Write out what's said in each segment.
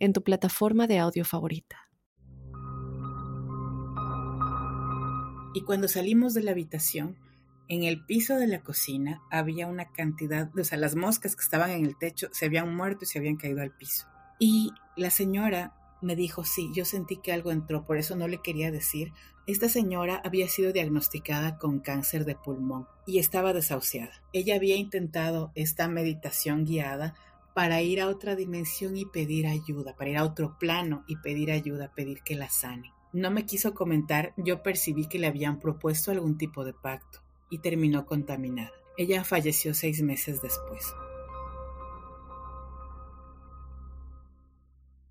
en tu plataforma de audio favorita. Y cuando salimos de la habitación, en el piso de la cocina había una cantidad, o sea, las moscas que estaban en el techo se habían muerto y se habían caído al piso. Y la señora me dijo, sí, yo sentí que algo entró, por eso no le quería decir. Esta señora había sido diagnosticada con cáncer de pulmón y estaba desahuciada. Ella había intentado esta meditación guiada para ir a otra dimensión y pedir ayuda, para ir a otro plano y pedir ayuda, pedir que la sane. No me quiso comentar, yo percibí que le habían propuesto algún tipo de pacto y terminó contaminada. Ella falleció seis meses después.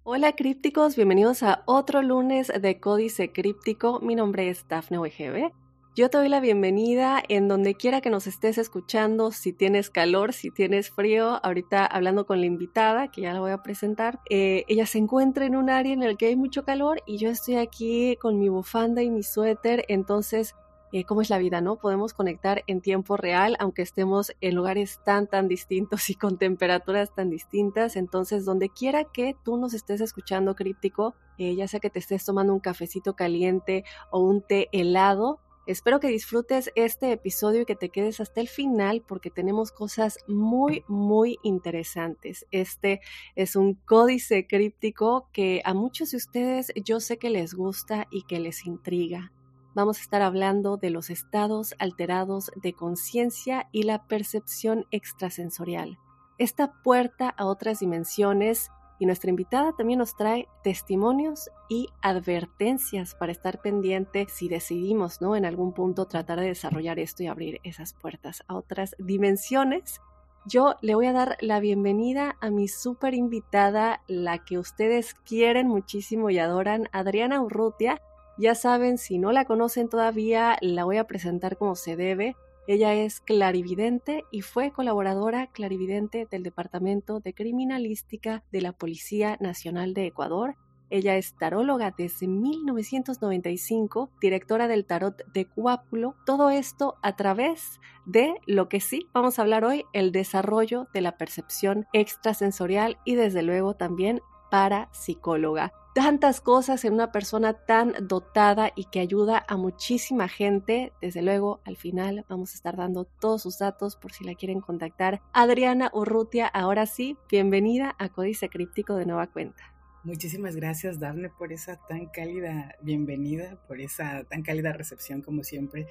Hola crípticos, bienvenidos a otro lunes de Códice Críptico. Mi nombre es Dafne WGB yo te doy la bienvenida en donde quiera que nos estés escuchando, si tienes calor, si tienes frío. Ahorita hablando con la invitada, que ya la voy a presentar, eh, ella se encuentra en un área en el que hay mucho calor y yo estoy aquí con mi bufanda y mi suéter, entonces eh, cómo es la vida, ¿no? Podemos conectar en tiempo real, aunque estemos en lugares tan, tan distintos y con temperaturas tan distintas. Entonces, donde quiera que tú nos estés escuchando críptico, eh, ya sea que te estés tomando un cafecito caliente o un té helado, Espero que disfrutes este episodio y que te quedes hasta el final porque tenemos cosas muy, muy interesantes. Este es un códice críptico que a muchos de ustedes yo sé que les gusta y que les intriga. Vamos a estar hablando de los estados alterados de conciencia y la percepción extrasensorial. Esta puerta a otras dimensiones y nuestra invitada también nos trae testimonios y advertencias para estar pendiente si decidimos, ¿no? En algún punto tratar de desarrollar esto y abrir esas puertas a otras dimensiones. Yo le voy a dar la bienvenida a mi súper invitada, la que ustedes quieren muchísimo y adoran, Adriana Urrutia. Ya saben, si no la conocen todavía, la voy a presentar como se debe. Ella es clarividente y fue colaboradora clarividente del Departamento de Criminalística de la Policía Nacional de Ecuador. Ella es taróloga desde 1995, directora del tarot de Cuápulo. Todo esto a través de lo que sí vamos a hablar hoy, el desarrollo de la percepción extrasensorial y desde luego también para psicóloga tantas cosas en una persona tan dotada y que ayuda a muchísima gente. Desde luego, al final vamos a estar dando todos sus datos por si la quieren contactar. Adriana Urrutia, ahora sí, bienvenida a Códice Críptico de Nueva Cuenta. Muchísimas gracias, Dafne, por esa tan cálida bienvenida, por esa tan cálida recepción, como siempre.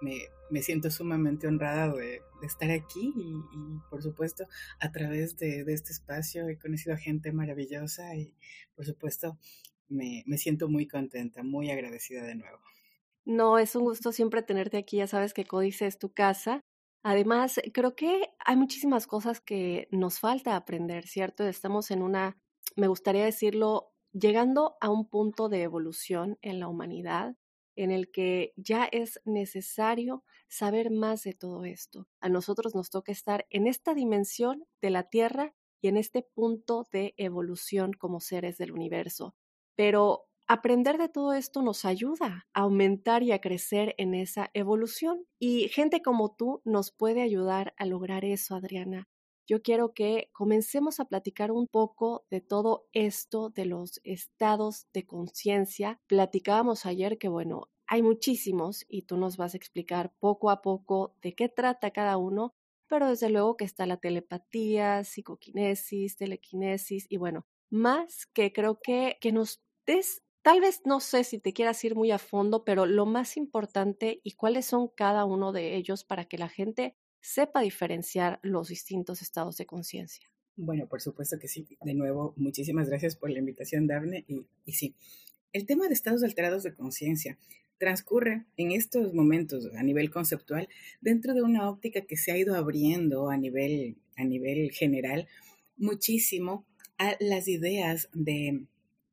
Me, me siento sumamente honrada de, estar aquí y, por supuesto, a través de, de, este espacio he conocido a gente maravillosa y, por supuesto, me, me siento muy contenta, muy agradecida de nuevo. No, es un gusto siempre tenerte aquí. Ya sabes que Códice es tu casa. Además, creo que hay muchísimas cosas que nos falta aprender, ¿cierto? Estamos en una me gustaría decirlo, llegando a un punto de evolución en la humanidad en el que ya es necesario saber más de todo esto. A nosotros nos toca estar en esta dimensión de la Tierra y en este punto de evolución como seres del universo. Pero aprender de todo esto nos ayuda a aumentar y a crecer en esa evolución. Y gente como tú nos puede ayudar a lograr eso, Adriana yo quiero que comencemos a platicar un poco de todo esto de los estados de conciencia. Platicábamos ayer que, bueno, hay muchísimos y tú nos vas a explicar poco a poco de qué trata cada uno, pero desde luego que está la telepatía, psicoquinesis, telequinesis y bueno, más que creo que, que nos des Tal vez no sé si te quieras ir muy a fondo, pero lo más importante y cuáles son cada uno de ellos para que la gente sepa diferenciar los distintos estados de conciencia. Bueno, por supuesto que sí. De nuevo, muchísimas gracias por la invitación, Daphne. Y, y sí, el tema de estados alterados de conciencia transcurre en estos momentos a nivel conceptual dentro de una óptica que se ha ido abriendo a nivel, a nivel general muchísimo a las ideas de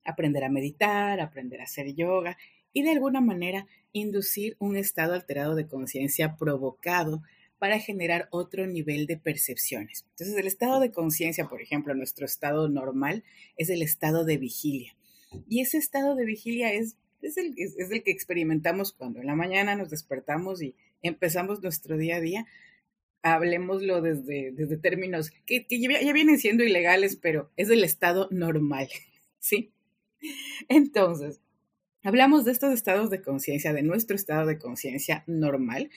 aprender a meditar, aprender a hacer yoga y de alguna manera inducir un estado alterado de conciencia provocado para generar otro nivel de percepciones. Entonces, el estado de conciencia, por ejemplo, nuestro estado normal es el estado de vigilia. Y ese estado de vigilia es, es, el, que experimentamos cuando en la mañana nos despertamos y empezamos nuestro día a día. Hablemoslo desde, desde términos que, ya, vienen siendo ilegales, pero es el estado normal, ¿sí? Entonces, hablamos de estos estados de conciencia, de nuestro estado de conciencia normal,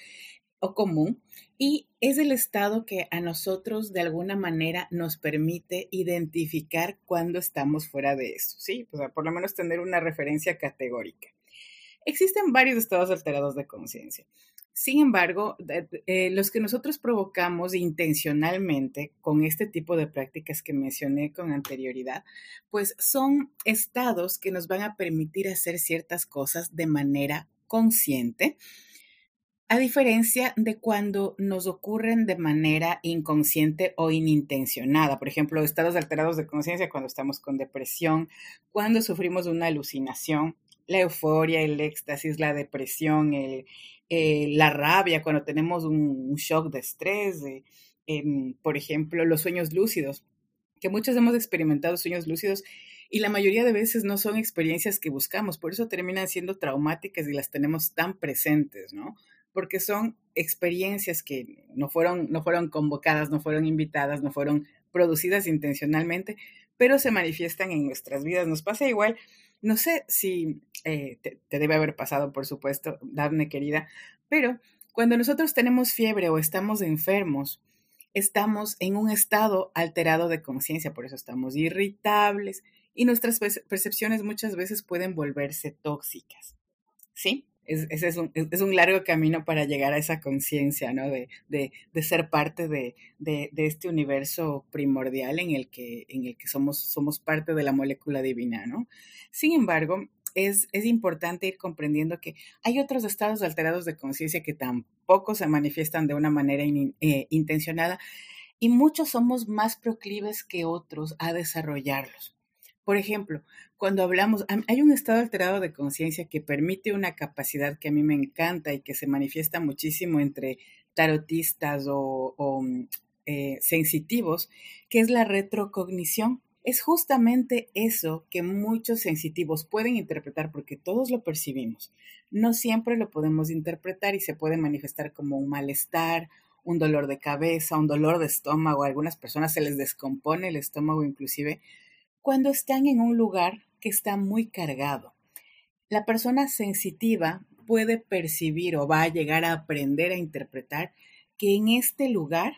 o común y es el estado que a nosotros de alguna manera nos permite identificar cuando estamos fuera de eso, ¿sí? O por lo menos tener una referencia categórica. Existen varios estados alterados de conciencia. Sin embargo, eh, los que nosotros provocamos intencionalmente con este tipo de prácticas que mencioné con anterioridad, pues son estados que nos van a permitir hacer ciertas cosas de manera consciente a diferencia de cuando nos ocurren de manera inconsciente o inintencionada. Por ejemplo, estados alterados de conciencia cuando estamos con depresión, cuando sufrimos una alucinación, la euforia, el éxtasis, la depresión, eh, la rabia, cuando tenemos un, shock de estrés, em, por ejemplo, los sueños lúcidos, que muchos hemos experimentado sueños lúcidos y la mayoría de veces no son experiencias que buscamos, por eso terminan siendo traumáticas y las tenemos tan presentes, ¿no? Porque son experiencias que no fueron, no fueron convocadas, no fueron invitadas, no fueron producidas intencionalmente, pero se manifiestan en nuestras vidas. Nos pasa igual, no sé si eh, te, debe haber pasado, por supuesto, Daphne querida, pero cuando nosotros tenemos fiebre o estamos enfermos, estamos en un estado alterado de conciencia, por eso estamos irritables y nuestras percepciones muchas veces pueden volverse tóxicas. ¿Sí? Es, es, un, es, un, largo camino para llegar a esa conciencia, ¿no? De, de, de, ser parte de, de, este universo primordial en el que, en el que somos, somos parte de la molécula divina, ¿no? Sin embargo, es, es importante ir comprendiendo que hay otros estados alterados de conciencia que tampoco se manifiestan de una manera eh, intencionada y muchos somos más proclives que otros a desarrollarlos. Por ejemplo, cuando hablamos, hay un estado alterado de conciencia que permite una capacidad que a mí me encanta y que se manifiesta muchísimo entre tarotistas o, mm, eh, sensitivos, que es la retrocognición. Es justamente eso que muchos sensitivos pueden interpretar porque todos lo percibimos. No siempre lo podemos interpretar y se puede manifestar como un malestar, un dolor de cabeza, un dolor de estómago. A algunas personas se les descompone el estómago inclusive cuando están en un lugar que está muy cargado. La persona sensitiva puede percibir o va a llegar a aprender a interpretar que en este lugar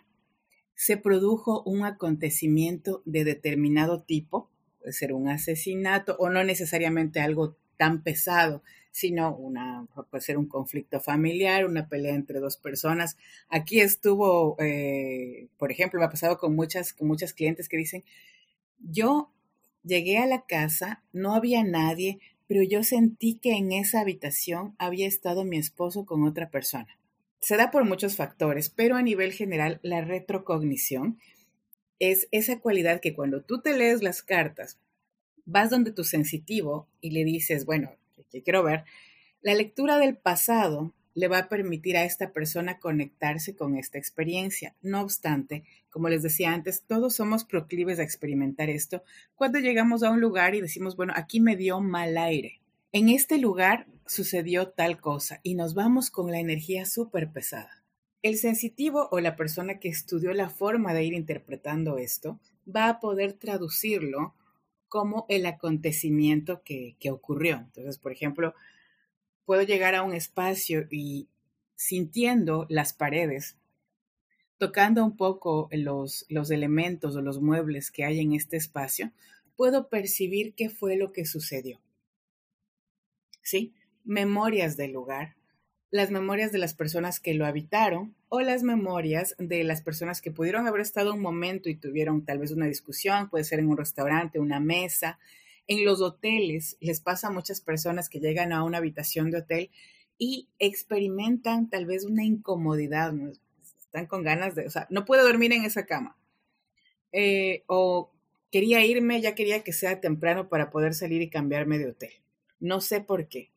se produjo un acontecimiento de determinado tipo, puede ser un asesinato o no necesariamente algo tan pesado, sino una, puede ser un conflicto familiar, una pelea entre dos personas. Aquí estuvo, eh, por ejemplo, me ha pasado con muchas, con muchas clientes que dicen, yo Llegué a la casa, no había nadie, pero yo sentí que en esa habitación había estado mi esposo con otra persona. Se da por muchos factores, pero a nivel general la retrocognición es esa cualidad que cuando tú te lees las cartas, vas donde tu sensitivo y le dices, bueno, ¿qué quiero ver? La lectura del pasado le va a permitir a esta persona conectarse con esta experiencia. No obstante, como les decía antes, todos somos proclives a experimentar esto cuando llegamos a un lugar y decimos, bueno, aquí me dio mal aire. En este lugar sucedió tal cosa y nos vamos con la energía súper pesada. El sensitivo o la persona que estudió la forma de ir interpretando esto va a poder traducirlo como el acontecimiento que, que ocurrió. Entonces, por ejemplo, puedo llegar a un espacio y sintiendo las paredes, tocando un poco los, los elementos o los muebles que hay en este espacio, puedo percibir qué fue lo que sucedió. ¿Sí? Memorias del lugar, las memorias de las personas que lo habitaron o las memorias de las personas que pudieron haber estado un momento y tuvieron tal vez una discusión, puede ser en un restaurante, una mesa, en los hoteles les pasa a muchas personas que llegan a una habitación de hotel y experimentan tal vez una incomodidad, están con ganas de, o sea, no puedo dormir en esa cama. Eh, o quería irme, ya quería que sea temprano para poder salir y cambiarme de hotel. No sé por qué.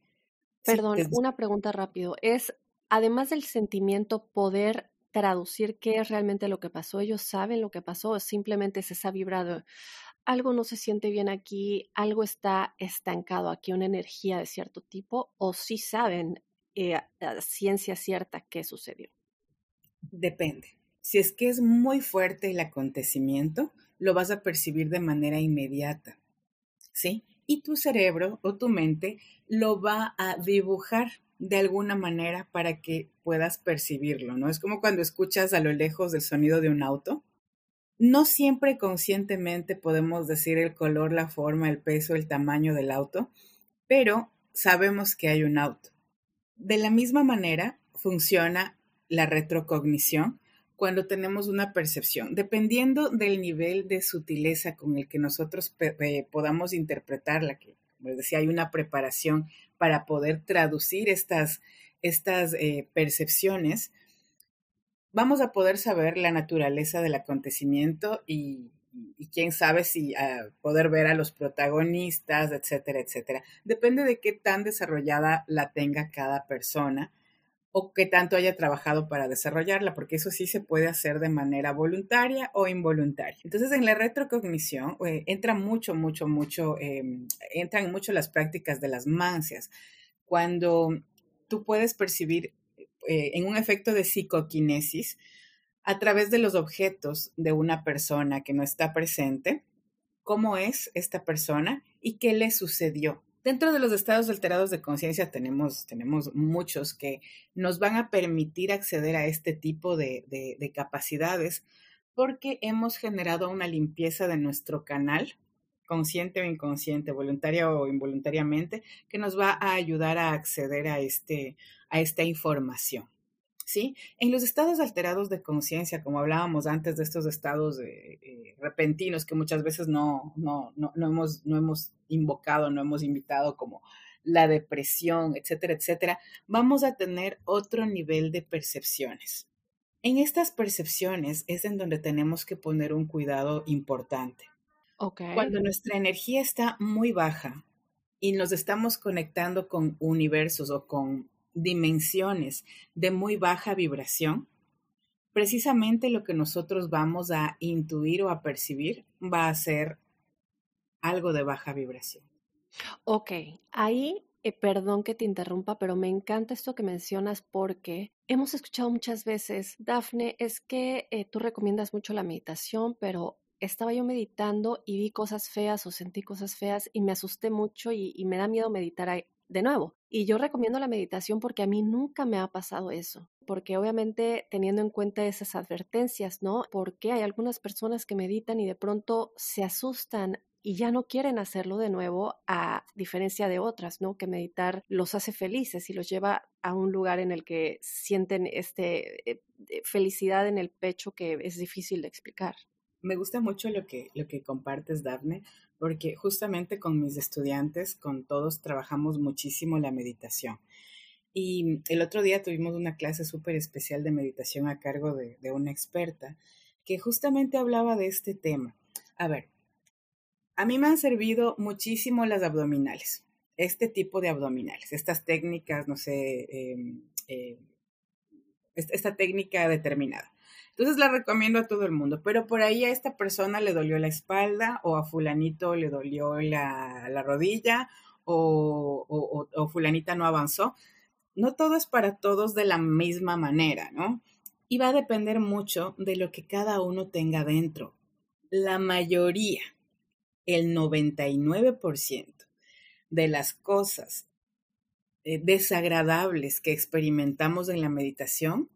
Perdón, una pregunta rápido. ¿Es, además del sentimiento, poder traducir qué es realmente lo que pasó? ¿Ellos saben lo que pasó o simplemente es esa vibra algo no se siente bien aquí, algo está estancado aquí, una energía de cierto tipo, o sí saben eh, ciencia cierta qué sucedió? Depende. Si es que es muy fuerte el acontecimiento, lo vas a percibir de manera inmediata. ¿Sí? Y tu cerebro o tu mente lo va a dibujar de alguna manera para que puedas percibirlo, ¿no? Es como cuando escuchas a lo lejos el sonido de un auto. No siempre conscientemente podemos decir el color, la forma, el peso, el tamaño del auto, pero sabemos que hay un auto. De la misma manera funciona la retrocognición cuando tenemos una percepción. Dependiendo del nivel de sutileza con el que nosotros eh, podamos interpretarla, que como decía, hay una preparación para poder traducir estas, estas eh, percepciones, vamos a poder saber la naturaleza del acontecimiento y, quién sabe si ah, poder ver a los protagonistas, etcétera, etcétera. Depende de qué tan desarrollada la tenga cada persona o qué tanto haya trabajado para desarrollarla, porque eso sí se puede hacer de manera voluntaria o involuntaria. Entonces, en la retrocognición eh, entra mucho, mucho, mucho, em, entran mucho las prácticas de las mancias. Cuando tú puedes percibir eh, en un efecto de psicoquinesis a través de los objetos de una persona que no está presente, cómo es esta persona y qué le sucedió. Dentro de los estados alterados de conciencia tenemos, tenemos muchos que nos van a permitir acceder a este tipo de, de, capacidades porque hemos generado una limpieza de nuestro canal, consciente o inconsciente, voluntaria o involuntariamente, que nos va a ayudar a acceder a, este, a esta información. ¿sí? En los estados alterados de conciencia, como hablábamos antes de estos estados eh, repentinos que muchas veces no, no, no, no, hemos, no hemos invocado, no hemos invitado como la depresión, etcétera, etcétera, vamos a tener otro nivel de percepciones. En estas percepciones es en donde tenemos que poner un cuidado importante. Okay. Cuando nuestra energía está muy baja y nos estamos conectando con universos o con dimensiones de muy baja vibración, precisamente lo que nosotros vamos a intuir o a percibir va a ser algo de baja vibración. Ok, ahí, eh, perdón que te interrumpa, pero me encanta esto que mencionas porque hemos escuchado muchas veces, Dafne, es que eh, tú recomiendas mucho la meditación, pero estaba yo meditando y vi cosas feas o sentí cosas feas y me asusté mucho y, y me da miedo meditar de nuevo. Y yo recomiendo la meditación porque a mí nunca me ha pasado eso, porque obviamente teniendo en cuenta esas advertencias, ¿no? Porque hay algunas personas que meditan y de pronto se asustan y ya no quieren hacerlo de nuevo, a diferencia de otras, ¿no? Que meditar los hace felices y los lleva a un lugar en el que sienten este eh, eh, felicidad en el pecho que es difícil de explicar. Me gusta mucho lo que, lo que compartes, Daphne, porque justamente con mis estudiantes, con todos, trabajamos muchísimo la meditación. Y el otro día tuvimos una clase súper especial de meditación a cargo de, una experta que justamente hablaba de este tema. A ver, a mí me han servido muchísimo las abdominales, este tipo de abdominales, estas técnicas, no sé, em, eh, esta técnica determinada. Entonces la recomiendo a todo el mundo, pero por ahí a esta persona le dolió la espalda o a fulanito le dolió la, rodilla o, o, fulanita no avanzó. No todo es para todos de la misma manera, ¿no? Y va a depender mucho de lo que cada uno tenga dentro. La mayoría, el 99% de las cosas eh, desagradables que experimentamos en la meditación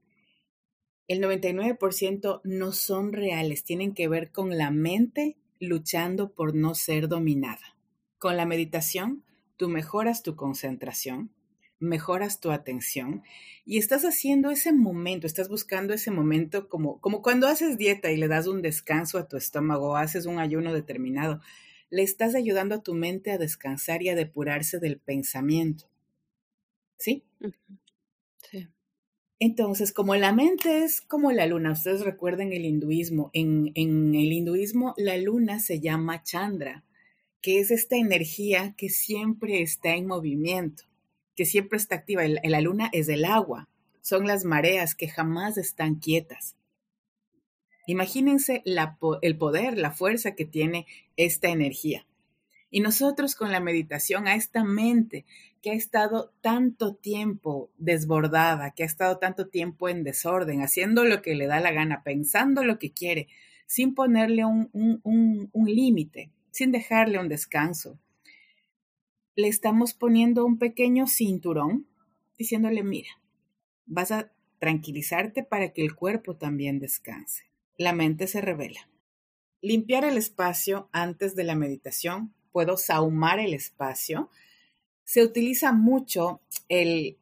el 99% no son reales, tienen que ver con la mente luchando por no ser dominada. Con la meditación, tú mejoras tu concentración, mejoras tu atención y estás haciendo ese momento, estás buscando ese momento como, como cuando haces dieta y le das un descanso a tu estómago, haces un ayuno determinado, le estás ayudando a tu mente a descansar y a depurarse del pensamiento. ¿Sí? Sí. Entonces, como la mente es como la luna, ustedes recuerden el hinduismo, en, el hinduismo la luna se llama Chandra, que es esta energía que siempre está en movimiento, que siempre está activa. La luna es el agua, son las mareas que jamás están quietas. Imagínense el poder, la fuerza que tiene esta energía. Y nosotros con la meditación a esta mente que ha estado tanto tiempo desbordada, que ha estado tanto tiempo en desorden, haciendo lo que le da la gana, pensando lo que quiere, sin ponerle un, un límite, sin dejarle un descanso. Le estamos poniendo un pequeño cinturón diciéndole, mira, vas a tranquilizarte para que el cuerpo también descanse. La mente se revela. Limpiar el espacio antes de la meditación puedo saumar el espacio. Se utiliza mucho el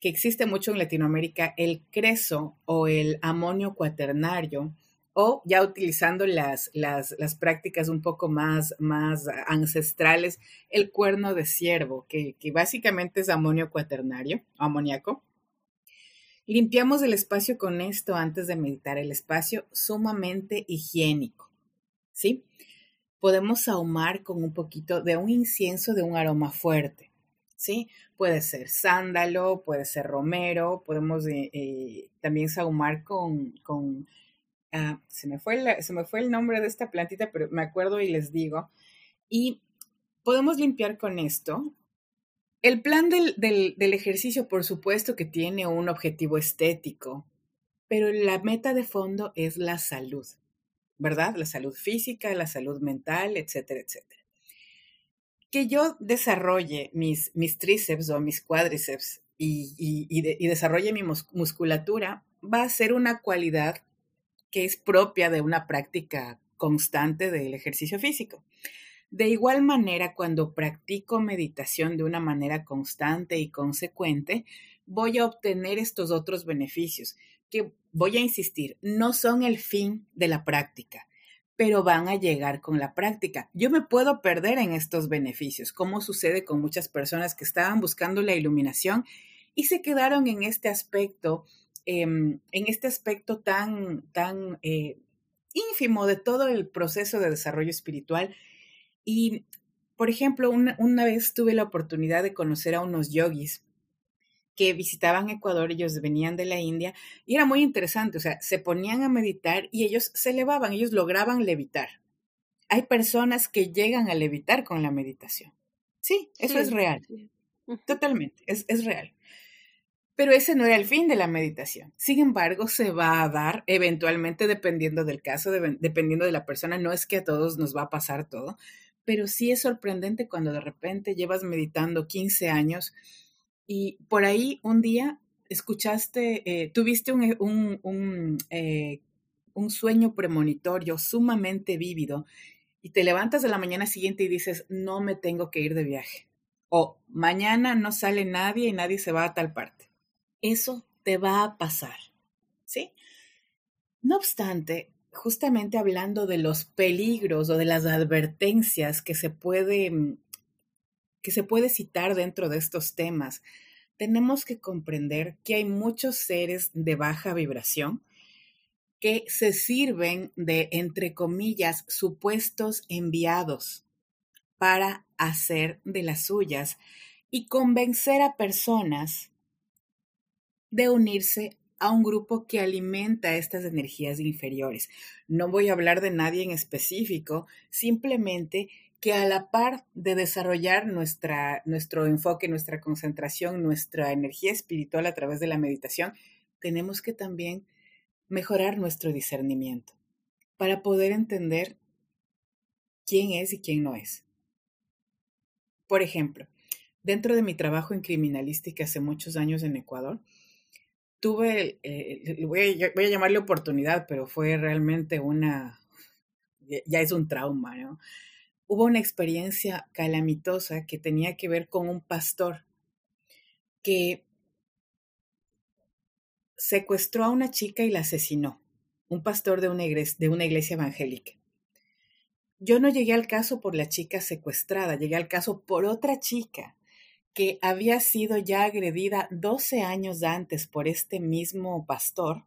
que existe mucho en Latinoamérica, el creso o el amonio cuaternario, o ya utilizando las, las, prácticas un poco más, más ancestrales, el cuerno de ciervo, que, que básicamente es amonio cuaternario, amoníaco. Limpiamos el espacio con esto antes de meditar, el espacio sumamente higiénico, ¿sí? Podemos ahumar con un poquito de un incienso de un aroma fuerte. ¿Sí? Puede ser sándalo, puede ser romero, podemos eh, eh, también sahumar con, con ah, se, me fue se me fue el nombre de esta plantita, pero me acuerdo y les digo. Y podemos limpiar con esto. El plan del, del ejercicio, por supuesto que tiene un objetivo estético, pero la meta de fondo es la salud. ¿Verdad? La salud física, la salud mental, etcétera, etcétera. Que yo desarrolle mis, tríceps o mis cuádriceps y, desarrolle mi musculatura va a ser una cualidad que es propia de una práctica constante del ejercicio físico. De igual manera, cuando practico meditación de una manera constante y consecuente, voy a obtener estos otros beneficios que voy a insistir, no son el fin de la práctica, pero van a llegar con la práctica. Yo me puedo perder en estos beneficios, como sucede con muchas personas que estaban buscando la iluminación y se quedaron en este aspecto, em, en este aspecto tan, tan eh, ínfimo de todo el proceso de desarrollo espiritual. Y, por ejemplo, una vez tuve la oportunidad de conocer a unos yogis que visitaban Ecuador, ellos venían de la India, y era muy interesante, o sea, se ponían a meditar y ellos se elevaban, ellos lograban levitar. Hay personas que llegan a levitar con la meditación. Sí, eso es real. Totalmente, es, es real. Pero ese no era el fin de la meditación. Sin embargo, se va a dar eventualmente dependiendo del caso, dependiendo de la persona. No es que a todos nos va a pasar todo, pero sí es sorprendente cuando de repente llevas meditando 15 años y por ahí un día escuchaste, eh, tuviste un, un, eh, un, sueño premonitorio sumamente vívido y te levantas de la mañana siguiente y dices, no me tengo que ir de viaje. O mañana no sale nadie y nadie se va a tal parte. Eso te va a pasar. ¿Sí? No obstante, justamente hablando de los peligros o de las advertencias que se puede que se puede citar dentro de estos temas, tenemos que comprender que hay muchos seres de baja vibración que se sirven de, entre comillas, supuestos enviados para hacer de las suyas y convencer a personas de unirse a un grupo que alimenta estas energías inferiores. No voy a hablar de nadie en específico, simplemente que a la par de desarrollar nuestra, nuestro enfoque, nuestra concentración, nuestra energía espiritual a través de la meditación, tenemos que también mejorar nuestro discernimiento para poder entender quién es y quién no es. Por ejemplo, dentro de mi trabajo en criminalística hace muchos años en Ecuador, tuve, eh, a, voy, a, llamarle oportunidad, pero fue realmente una, ya es un trauma, ¿no? Hubo una experiencia calamitosa que tenía que ver con un pastor que secuestró a una chica y la asesinó, un pastor de una, iglesia, de una iglesia evangélica. Yo no llegué al caso por la chica secuestrada, llegué al caso por otra chica que había sido ya agredida 12 años antes por este mismo pastor,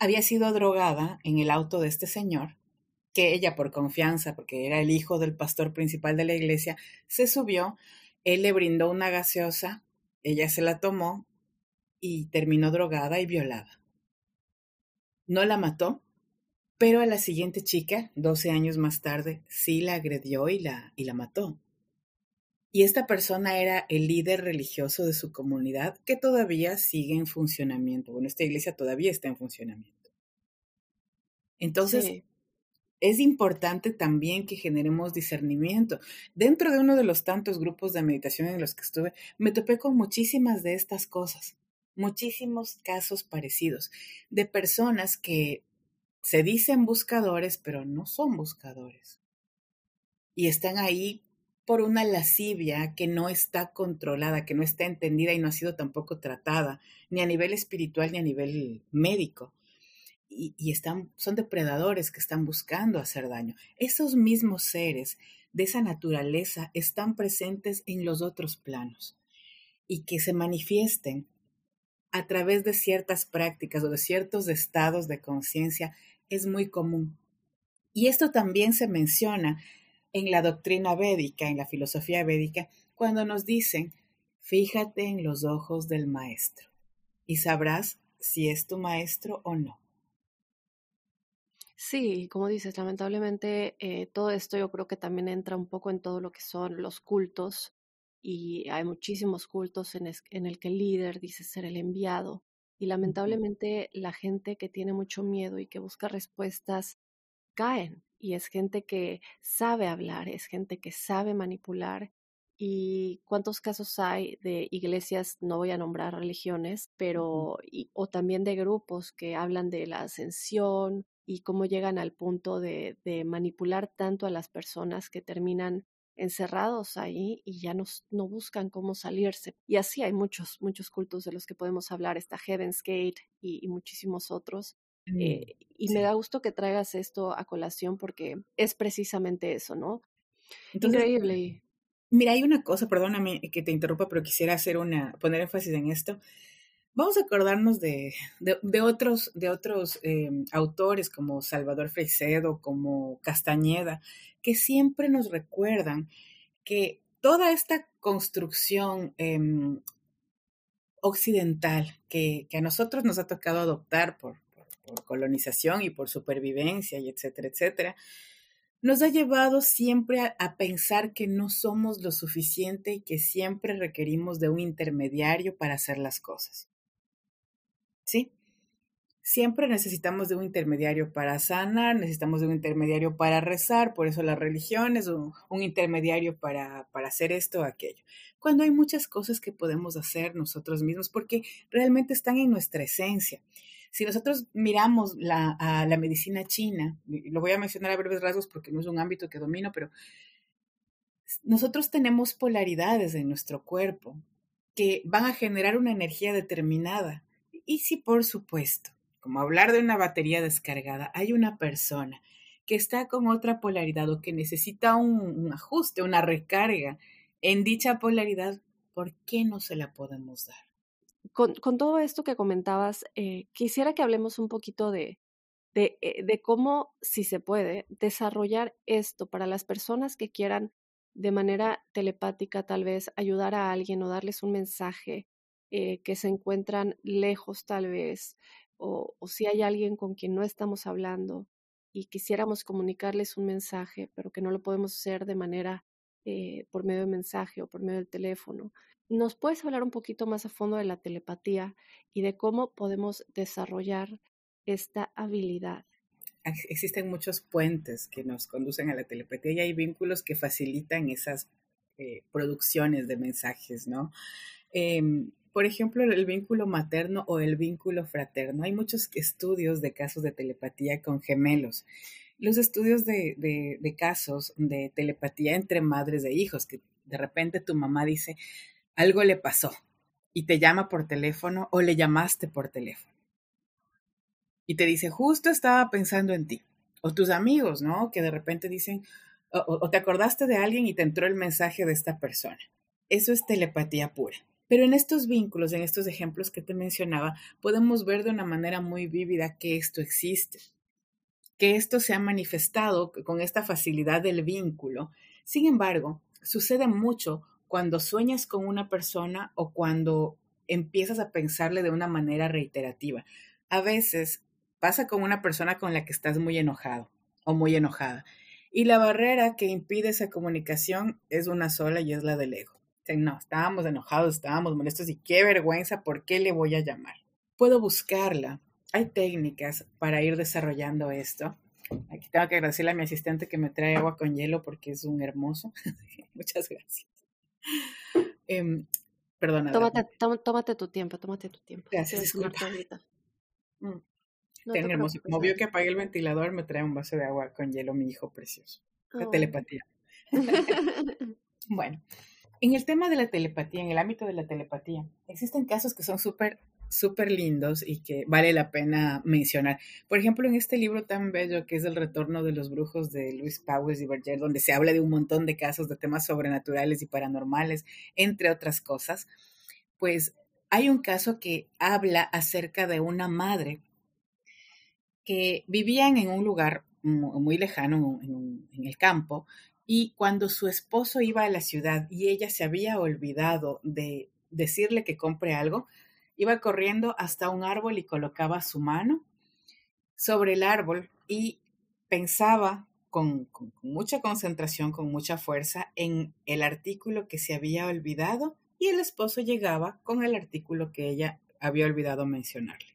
había sido drogada en el auto de este señor, que ella por confianza, porque era el hijo del pastor principal de la iglesia, se subió, él le brindó una gaseosa, ella se la tomó y terminó drogada y violada. No la mató, pero a la siguiente chica, 12 años más tarde, sí la agredió y la, y la mató. Y esta persona era el líder religioso de su comunidad que todavía sigue en funcionamiento. Bueno, esta iglesia todavía está en funcionamiento. Entonces, es importante también que generemos discernimiento. Dentro de uno de los tantos grupos de meditación en los que estuve, me topé con muchísimas de estas cosas, muchísimos casos parecidos, de personas que se dicen buscadores, pero no son buscadores. Y están ahí por una lascivia que no está controlada, que no está entendida y no ha sido tampoco tratada, ni a nivel espiritual ni a nivel médico. Y, están, son depredadores que están buscando hacer daño. Esos mismos seres de esa naturaleza están presentes en los otros planos y que se manifiesten a través de ciertas prácticas o de ciertos estados de conciencia es muy común. Y esto también se menciona en la doctrina védica, en la filosofía védica, cuando nos dicen, fíjate en los ojos del maestro y sabrás si es tu maestro o no. Sí, como dices, lamentablemente eh, todo esto yo creo que también entra un poco en todo lo que son los cultos y hay muchísimos cultos en, en el que el líder dice ser el enviado y lamentablemente la gente que tiene mucho miedo y que busca respuestas caen y es gente que sabe hablar, es gente que sabe manipular. ¿Y cuántos casos hay de iglesias, no voy a nombrar religiones, pero o también de grupos que hablan de la ascensión y cómo llegan al punto de, de manipular tanto a las personas que terminan encerrados ahí y ya no, no buscan cómo salirse. Y así hay muchos, muchos cultos de los que podemos hablar, está Heaven's Gate y muchísimos otros, Mm, eh, y me da gusto que traigas esto a colación porque es precisamente eso, ¿no? Increíble. Mira, hay una cosa, perdóname que te interrumpa, pero quisiera hacer una, poner énfasis en esto. Vamos a acordarnos de, otros, em, autores como Salvador Freixedo, como Castañeda, que siempre nos recuerdan que toda esta construcción em, occidental que, a nosotros nos ha tocado adoptar por, por colonización y por supervivencia y etcétera, etcétera, nos ha llevado siempre a, pensar que no somos lo suficiente y que siempre requerimos de un intermediario para hacer las cosas. ¿Sí? Siempre necesitamos de un intermediario para sanar, necesitamos de un intermediario para rezar, por eso las religiones, un, un intermediario para, para hacer esto o aquello. Cuando hay muchas cosas que podemos hacer nosotros mismos porque realmente están en nuestra esencia. Si nosotros miramos a la medicina china, lo voy a mencionar a breves rasgos porque no es un ámbito que domino, pero nosotros tenemos polaridades en nuestro cuerpo que van a generar una energía determinada. Y si, por supuesto, como hablar de una batería descargada, hay una persona que está con otra polaridad o que necesita un, ajuste, una recarga en dicha polaridad, ¿por qué no se la podemos dar? con, todo esto que comentabas, eh, quisiera que hablemos un poquito de, de, eh, de, cómo, si se puede, desarrollar esto para las personas que quieran de manera telepática tal vez ayudar a alguien o darles un mensaje eh, que se encuentran lejos tal vez, o, si hay alguien con quien no estamos hablando y quisiéramos comunicarles un mensaje, pero que no lo podemos hacer de manera por medio de mensaje o por medio del teléfono. ¿Nos puedes hablar un poquito más a fondo de la telepatía y de cómo podemos desarrollar esta habilidad? Existen muchos puentes que nos conducen a la telepatía y hay vínculos que facilitan esas eh, producciones de mensajes, ¿no? Em, por ejemplo, el vínculo materno o el vínculo fraterno. Hay muchos estudios de casos de telepatía con gemelos. Los estudios de, casos de telepatía entre madres de hijos, que de repente tu mamá dice, algo le pasó y te llama por teléfono o le llamaste por teléfono. Y te dice, justo estaba pensando en ti. O tus amigos, ¿no? Que de repente dicen, o, te acordaste de alguien y te entró el mensaje de esta persona. Eso es telepatía pura. Pero en estos vínculos, en estos ejemplos que te mencionaba, podemos ver de una manera muy vívida que esto existe, que esto se ha manifestado con esta facilidad del vínculo. Sin embargo, sucede mucho cuando sueñas con una persona o cuando empiezas a pensarle de una manera reiterativa. A veces pasa con una persona con la que estás muy enojado o muy enojada. Y la barrera que impide esa comunicación es una sola y es la del ego no, estábamos enojados, estábamos molestos y qué vergüenza, ¿por qué le voy a llamar? Puedo buscarla. Hay técnicas para ir desarrollando esto. Aquí tengo que agradecerle a mi asistente que me trae agua con hielo porque es un hermoso. Muchas gracias. Eh, perdona. Tómate, tómate, tu tiempo, tómate tu tiempo. Gracias, disculpa. Mm. hermoso. Como vio que apagué el ventilador, me trae un vaso de agua con hielo mi hijo precioso. La oh. telepatía. bueno, en el tema de la telepatía, en el ámbito de la telepatía, existen casos que son súper, súper lindos y que vale la pena mencionar. Por ejemplo, en este libro tan bello que es El retorno de los brujos de Luis Powers y Berger, donde se habla de un montón de casos de temas sobrenaturales y paranormales, entre otras cosas, pues hay un caso que habla acerca de una madre que vivían en un lugar muy lejano, en, en el campo, y cuando su esposo iba a la ciudad y ella se había olvidado de decirle que compre algo, iba corriendo hasta un árbol y colocaba su mano sobre el árbol y pensaba con, mucha concentración, con mucha fuerza en el artículo que se había olvidado y el esposo llegaba con el artículo que ella había olvidado mencionarle.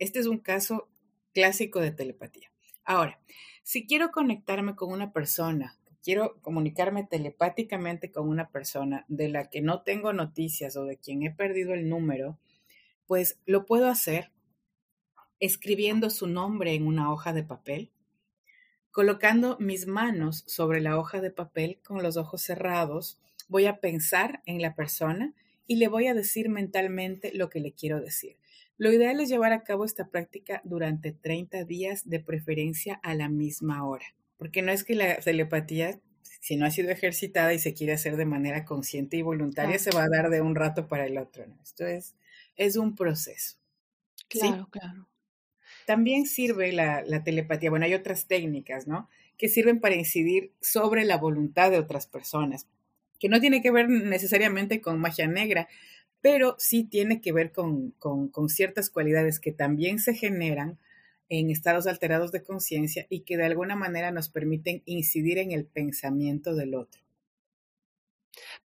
Este es un caso clásico de telepatía. Ahora, si quiero conectarme con una persona, quiero comunicarme telepáticamente con una persona de la que no tengo noticias o de quien he perdido el número, pues lo puedo hacer escribiendo su nombre en una hoja de papel, colocando mis manos sobre la hoja de papel con los ojos cerrados, voy a pensar en la persona y le voy a decir mentalmente lo que le quiero decir. Lo ideal es llevar a cabo esta práctica durante 30 días, de preferencia a la misma hora, porque no es que la telepatía, si no ha sido ejercitada y se quiere hacer de manera consciente y voluntaria, se va a dar de un rato para el otro. Esto es, es un proceso. Claro, claro. También sirve la, la telepatía, bueno, hay otras técnicas, ¿no? Que sirven para incidir sobre la voluntad de otras personas, que no tiene que ver necesariamente con magia negra, pero sí tiene que ver con, ciertas cualidades que también se generan en estados alterados de conciencia y que de alguna manera nos permiten incidir en el pensamiento del otro.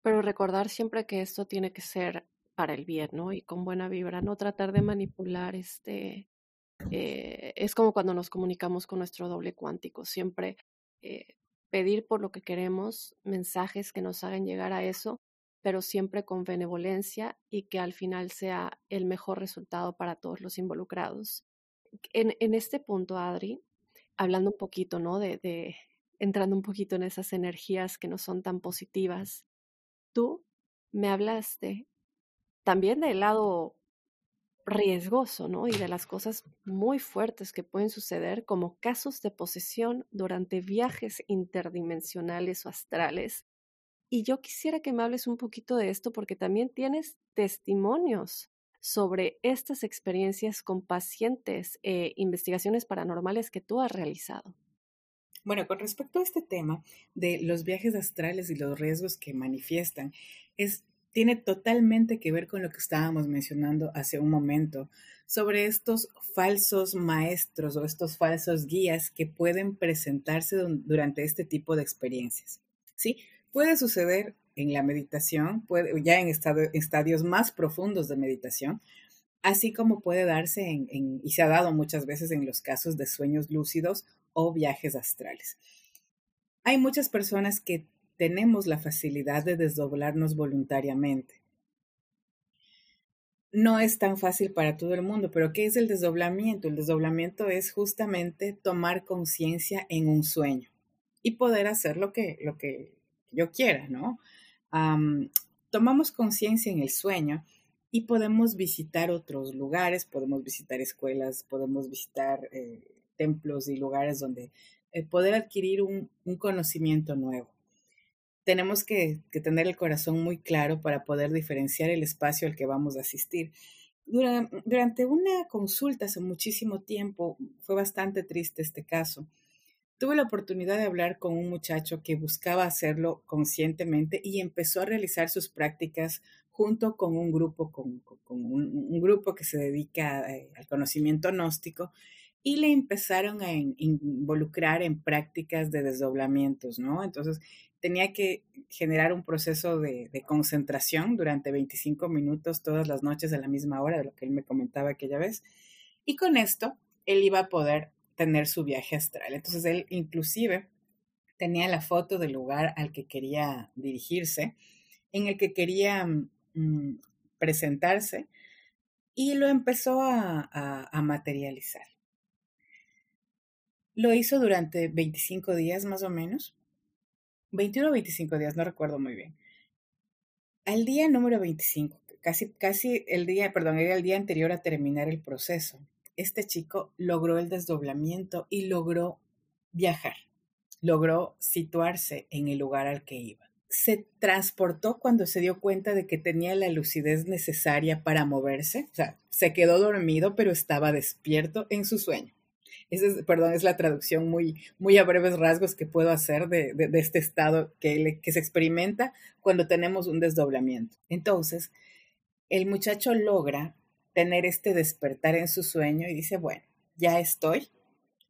Pero recordar siempre que esto tiene que ser para el bien, ¿no? Y con buena vibra, no tratar de manipular este... Eh, es como cuando nos comunicamos con nuestro doble cuántico, siempre eh, pedir por lo que queremos, mensajes que nos hagan llegar a eso, pero siempre con benevolencia y que al final sea el mejor resultado para todos los involucrados. En, este punto, Adri, hablando un poquito, ¿no? De, entrando un poquito en esas energías que no son tan positivas, tú me hablaste también del lado riesgoso, ¿no? Y de las cosas muy fuertes que pueden suceder como casos de posesión durante viajes interdimensionales o astrales y yo quisiera que me hables un poquito de esto porque también tienes testimonios sobre estas experiencias con pacientes, e investigaciones paranormales que tú has realizado. Bueno, con respecto a este tema de los viajes astrales y los riesgos que manifiestan, es, tiene totalmente que ver con lo que estábamos mencionando hace un momento sobre estos falsos maestros o estos falsos guías que pueden presentarse durante este tipo de experiencias. ¿Sí? Puede suceder en la meditación, puede, ya en estadios más profundos de meditación, así como puede darse en, y se ha dado muchas veces en los casos de sueños lúcidos o viajes astrales. Hay muchas personas que tenemos la facilidad de desdoblarnos voluntariamente. No es tan fácil para todo el mundo, pero ¿qué es el desdoblamiento? El desdoblamiento es justamente tomar conciencia en un sueño y poder hacer lo que, lo que yo quiera, ¿no? tomamos conciencia en el sueño y podemos visitar otros lugares, podemos visitar escuelas, podemos visitar eh, templos y lugares donde eh, poder adquirir un, un conocimiento nuevo. tenemos que, tener el corazón muy claro para poder diferenciar el espacio al que vamos a asistir. Durante, una consulta hace muchísimo tiempo, fue bastante triste este caso, tuve la oportunidad de hablar con un muchacho que buscaba hacerlo conscientemente y empezó a realizar sus prácticas junto con un grupo, con, un, grupo que se dedica eh, al conocimiento gnóstico y le empezaron a involucrar en prácticas de desdoblamientos, ¿no? Entonces, tenía que generar un proceso de, concentración durante 25 minutos todas las noches a la misma hora, de lo que él me comentaba aquella vez. Y con esto, él iba a poder tener su viaje astral. Entonces, él inclusive tenía la foto del lugar al que quería dirigirse, en el que quería mm, presentarse, y lo empezó a materializar. Lo hizo durante 25 días más o menos 21 o 25 días, no recuerdo muy bien. Al día número 25, casi, casi el día, perdón, era el día anterior a terminar el proceso, este chico logró el desdoblamiento y logró viajar, logró situarse en el lugar al que iba. Se transportó cuando se dio cuenta de que tenía la lucidez necesaria para moverse, o sea, se quedó dormido pero estaba despierto en su sueño es, perdón, es la traducción muy, muy a breves rasgos que puedo hacer de, este estado que, que se experimenta cuando tenemos un desdoblamiento. Entonces, el muchacho logra tener este despertar en su sueño y dice, bueno, ya estoy,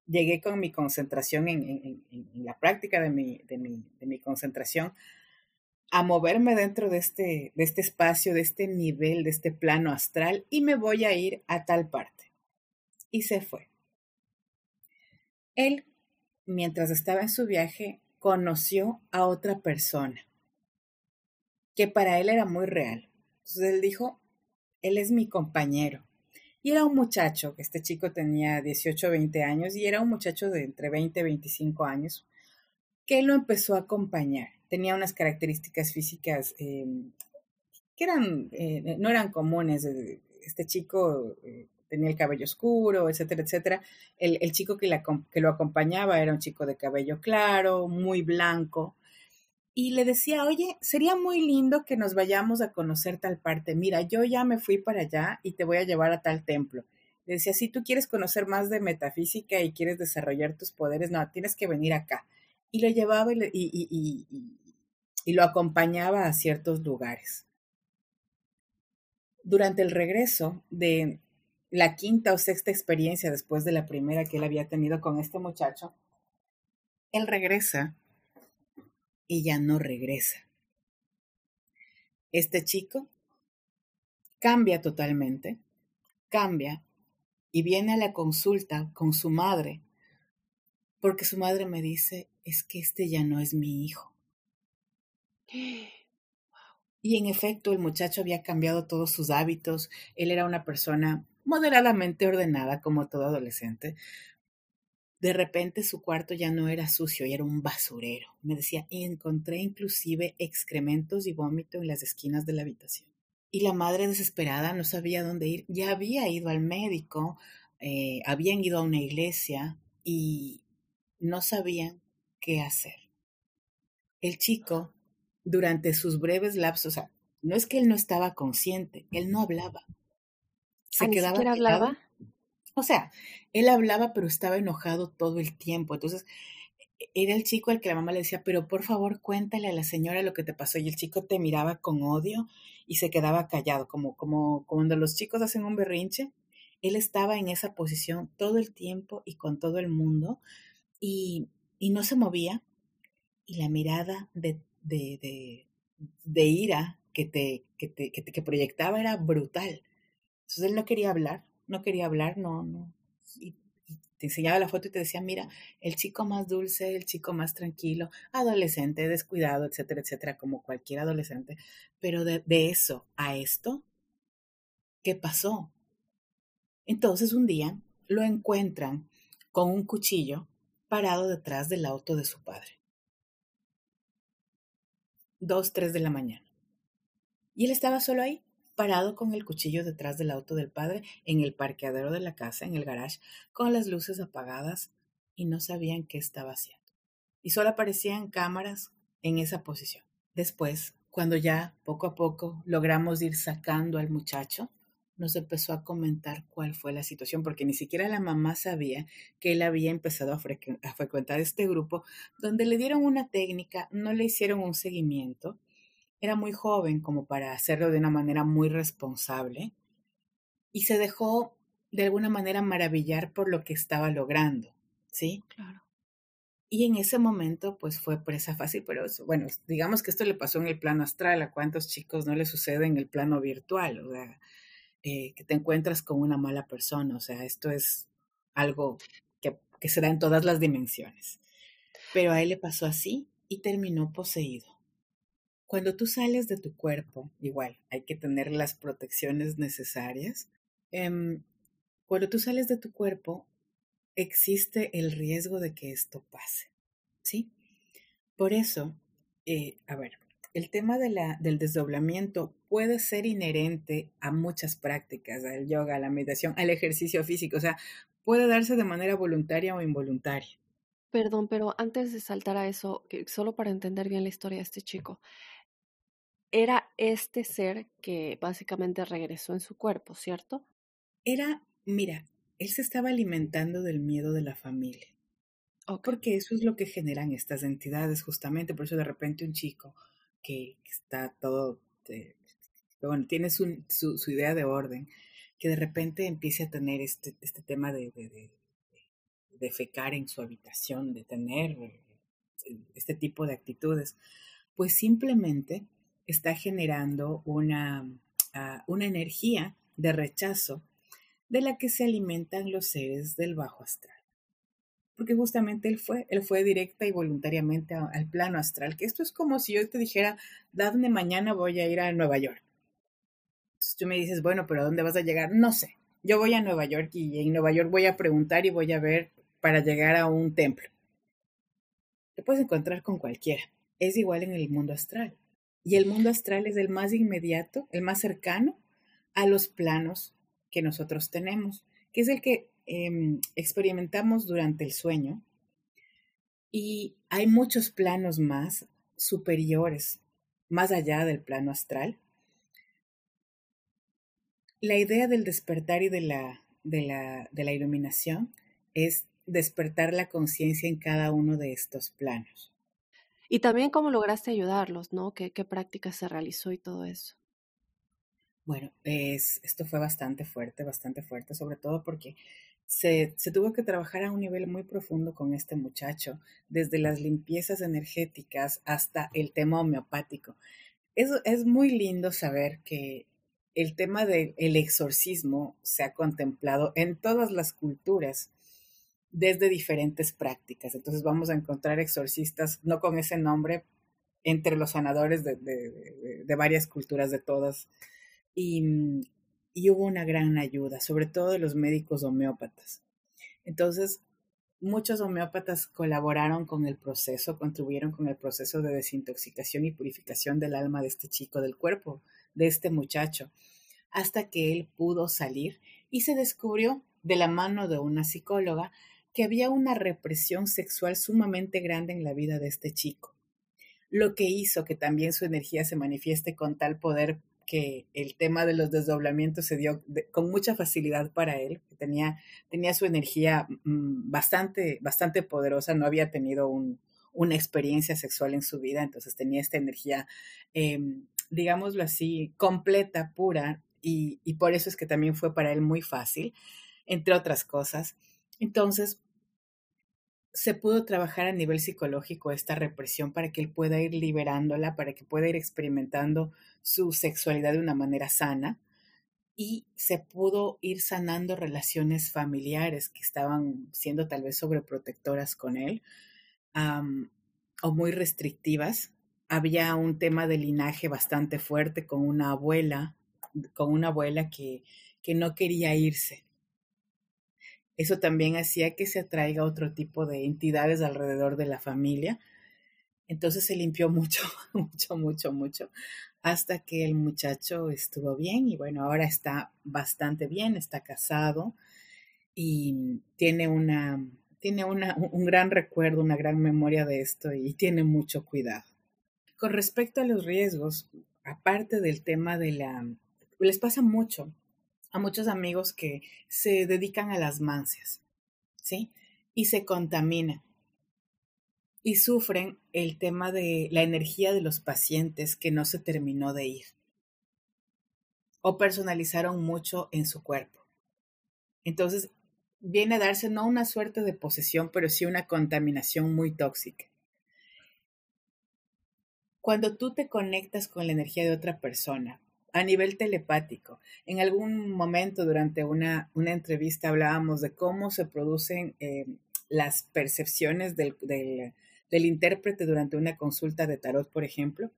llegué con mi concentración en, la práctica de mi, de, mi, de mi, concentración a moverme dentro de este, de este espacio, de este nivel, de este plano astral y me voy a ir a tal parte. Y se fue. Él, mientras estaba en su viaje, conoció a otra persona que para él era muy real. Entonces él dijo, él es mi compañero. Y era un muchacho, que este chico tenía 18 o 20 años, y era un muchacho de entre 20 y 25 años, que lo empezó a acompañar. Tenía unas características físicas em, que eran, eh, no eran comunes. Este chico eh, tenía el cabello oscuro, etcétera, etcétera. El, chico que, que, lo acompañaba era un chico de cabello claro, muy blanco. Y le decía, oye, sería muy lindo que nos vayamos a conocer tal parte. Mira, yo ya me fui para allá y te voy a llevar a tal templo. Le decía, si tú quieres conocer más de metafísica y quieres desarrollar tus poderes, no, tienes que venir acá. Y lo llevaba y, y lo acompañaba a ciertos lugares. Durante el regreso de, la quinta o sexta experiencia después de la primera que él había tenido con este muchacho, él regresa y ya no regresa. Este chico cambia totalmente, cambia y viene a la consulta con su madre, porque su madre me dice, es que este ya no es mi hijo. Y en efecto, el muchacho había cambiado todos sus hábitos, él era una persona moderadamente ordenada como todo adolescente, de repente su cuarto ya no era sucio, y era un basurero. Me decía, encontré inclusive excrementos y vómito en las esquinas de la habitación. Y la madre desesperada no sabía dónde ir. Ya había ido al médico, eh, habían ido a una iglesia y no sabían qué hacer. El chico, durante sus breves lapsos, o sea, no es que él no estaba consciente, él no hablaba se ¿Ah, quedaba. hablaba? O sea, él hablaba, pero estaba enojado todo el tiempo. Entonces, e, era el chico al que la mamá le decía, pero por favor cuéntale a la señora lo que te pasó. Y el chico te miraba con odio y se quedaba callado, como, como cuando los chicos hacen un berrinche. Él estaba en esa posición todo el tiempo y con todo el mundo y, no se movía. Y la mirada de, ira que te, que, te, que, que proyectaba era brutal. Entonces él no quería hablar, no quería hablar, no, no. Y, te enseñaba la foto y te decía, mira, el chico más dulce, el chico más tranquilo, adolescente, descuidado, etcétera, etcétera, como cualquier adolescente. Pero de, de eso a esto, ¿qué pasó? Entonces un día lo encuentran con un cuchillo parado detrás del auto de su padre. Dos, tres de la mañana. Y él estaba solo ahí, parado con el cuchillo detrás del auto del padre en el parqueadero de la casa, en el garage, con las luces apagadas y no sabían qué estaba haciendo. Y solo aparecían cámaras en esa posición. Después, cuando ya poco a poco logramos ir sacando al muchacho, nos empezó a comentar cuál fue la situación, porque ni siquiera la mamá sabía que él había empezado a, frecuentar este grupo, donde le dieron una técnica, no le hicieron un seguimiento. Era muy joven como para hacerlo de una manera muy responsable y se dejó de alguna manera maravillar por lo que estaba logrando, ¿sí? Claro. Y en ese momento, pues fue presa fácil, pero bueno, digamos que esto le pasó en el plano astral, a cuántos chicos no le sucede en el plano virtual, o sea, eh, que te encuentras con una mala persona, o sea, esto es algo que, que se da en todas las dimensiones. Pero a él le pasó así y terminó poseído. Cuando tú sales de tu cuerpo, igual, hay que tener las protecciones necesarias. Em, cuando tú sales de tu cuerpo, existe el riesgo de que esto pase, ¿sí? Por eso, eh, a ver, el tema de la, del desdoblamiento puede ser inherente a muchas prácticas, al yoga, a la meditación, al ejercicio físico, o sea, puede darse de manera voluntaria o involuntaria. Perdón, pero antes de saltar a eso, solo para entender bien la historia de este chico, era este ser que básicamente regresó en su cuerpo, ¿cierto? Era, mira, él se estaba alimentando del miedo de la familia. Porque eso es lo que generan estas entidades, justamente. Por eso de repente un chico que está todo, eh, bueno, tiene su, su, idea de orden, que de repente empiece a tener este, este tema de, de, de, fecar en su habitación, de tener eh, este tipo de actitudes, pues simplemente está generando una, ah, una energía de rechazo de la que se alimentan los seres del bajo astral. Porque justamente él fue, él fue directa y voluntariamente al plano astral, que esto es como si yo te dijera, dadme mañana voy a ir a Nueva York. Entonces tú me dices, bueno, pero ¿a dónde vas a llegar? No sé. Yo voy a Nueva York y en Nueva York voy a preguntar y voy a ver para llegar a un templo. Te puedes encontrar con cualquiera. Es igual en el mundo astral. Y el mundo astral es el más inmediato, el más cercano a los planos que nosotros tenemos, que es el que em, experimentamos durante el sueño. Y hay muchos planos más superiores, más allá del plano astral. La idea del despertar y de la, de la, de la iluminación es despertar la conciencia en cada uno de estos planos. Y también cómo lograste ayudarlos, ¿no? ¿Qué, práctica se realizó y todo eso? Bueno, es, esto fue bastante fuerte, bastante fuerte, sobre todo porque se, se, tuvo que trabajar a un nivel muy profundo con este muchacho, desde las limpiezas energéticas hasta el tema homeopático. Es, es muy lindo saber que el tema del exorcismo se ha contemplado en todas las culturas desde diferentes prácticas. Entonces vamos a encontrar exorcistas, no con ese nombre, entre los sanadores de, de, varias culturas, de todas Mm, y, hubo una gran ayuda, sobre todo de los médicos homeópatas. Entonces, muchos homeópatas colaboraron con el proceso, contribuyeron con el proceso de desintoxicación y purificación del alma de este chico, del cuerpo de este muchacho, hasta que él pudo salir y se descubrió de la mano de una psicóloga que había una represión sexual sumamente grande en la vida de este chico, lo que hizo que también su energía se manifieste con tal poder que el tema de los desdoblamientos se dio con mucha facilidad para él, tenía, tenía su energía mm, bastante, bastante poderosa, no había tenido una experiencia sexual en su vida, entonces tenía esta energía, em, digámoslo así, completa, pura, y por eso es que también fue para él muy fácil, entre otras cosas. Entonces, se pudo trabajar a nivel psicológico esta represión para que él pueda ir liberándola, para que pueda ir experimentando su sexualidad de una manera sana y se pudo ir sanando relaciones familiares que estaban siendo tal vez sobreprotectoras con él o muy restrictivas. Había un tema de linaje bastante fuerte con una abuela, con una abuela que, que no quería irse eso también hacía que se atraiga otro tipo de entidades alrededor de la familia. Entonces se limpió mucho, mucho, mucho, mucho, hasta que el muchacho estuvo bien y bueno, ahora está bastante bien, está casado y tiene una, tiene una, un gran recuerdo, una gran memoria de esto y tiene mucho cuidado. Con respecto a los riesgos, aparte del tema de la... Les pasa mucho a muchos amigos que se dedican a las mancias, ¿sí? Y se contaminan y sufren el tema de la energía de los pacientes que no se terminó de ir o personalizaron mucho en su cuerpo. Entonces, viene a darse no una suerte de posesión, pero sí una contaminación muy tóxica. Cuando tú te conectas con la energía de otra persona a nivel telepático, en algún momento durante una, una entrevista hablábamos de cómo se producen eh, las percepciones del, del intérprete durante una consulta de tarot, por ejemplo.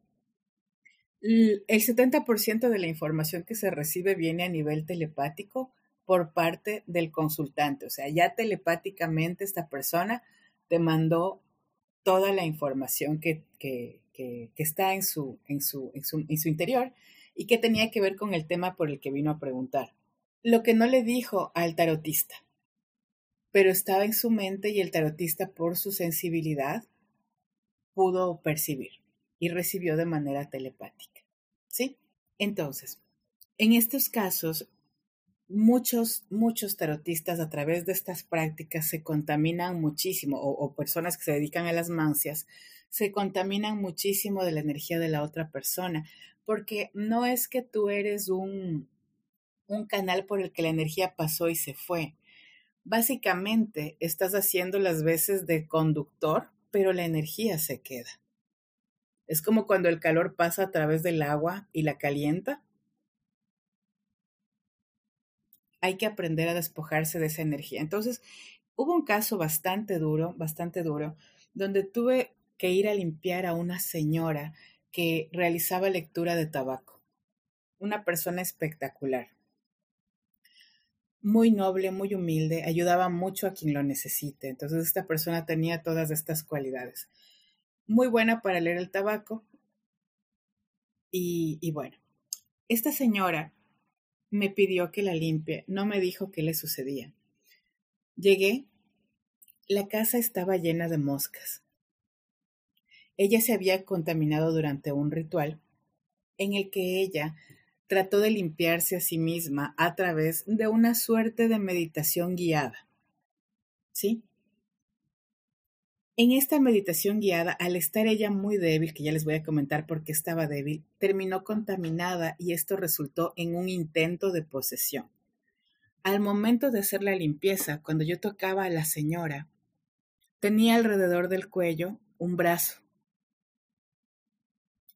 El 70% de la información que se recibe viene a nivel telepático por parte del consultante. O sea, ya telepáticamente esta persona te mandó toda la información que, está en su, en, su, en, su, en su interior y que tenía que ver con el tema por el que vino a preguntar. Lo que no le dijo al tarotista, pero estaba en su mente y el tarotista por su sensibilidad pudo percibir y recibió de manera telepática. ¿Sí? Entonces, en estos casos, muchos, muchos tarotistas a través de estas prácticas se contaminan muchísimo, o, personas que se dedican a las mancias, se contaminan muchísimo de la energía de la otra persona, porque no es que tú eres un, un canal por el que la energía pasó y se fue. Básicamente estás haciendo las veces de conductor pero la energía se queda. Es como cuando el calor pasa a través del agua y la calienta. Hay que aprender a despojarse de esa energía. Entonces, hubo un caso bastante duro, bastante duro, donde tuve que ir a limpiar a una señora que realizaba lectura de tabaco. Una persona espectacular muy noble, muy humilde, ayudaba mucho a quien lo necesite. Entonces esta persona tenía todas estas cualidades. Muy buena para leer el tabaco. Y, y bueno, esta señora me pidió que la limpie, no me dijo qué le sucedía. Llegué, la casa estaba llena de moscas. Ella se había contaminado durante un ritual en el que ella trató de limpiarse a sí misma a través de una suerte de meditación guiada. ¿Sí? En esta meditación guiada, al estar ella muy débil, que ya les voy a comentar por qué estaba débil, terminó contaminada y esto resultó en un intento de posesión. Al momento de hacer la limpieza, cuando yo tocaba a la señora, tenía alrededor del cuello un brazo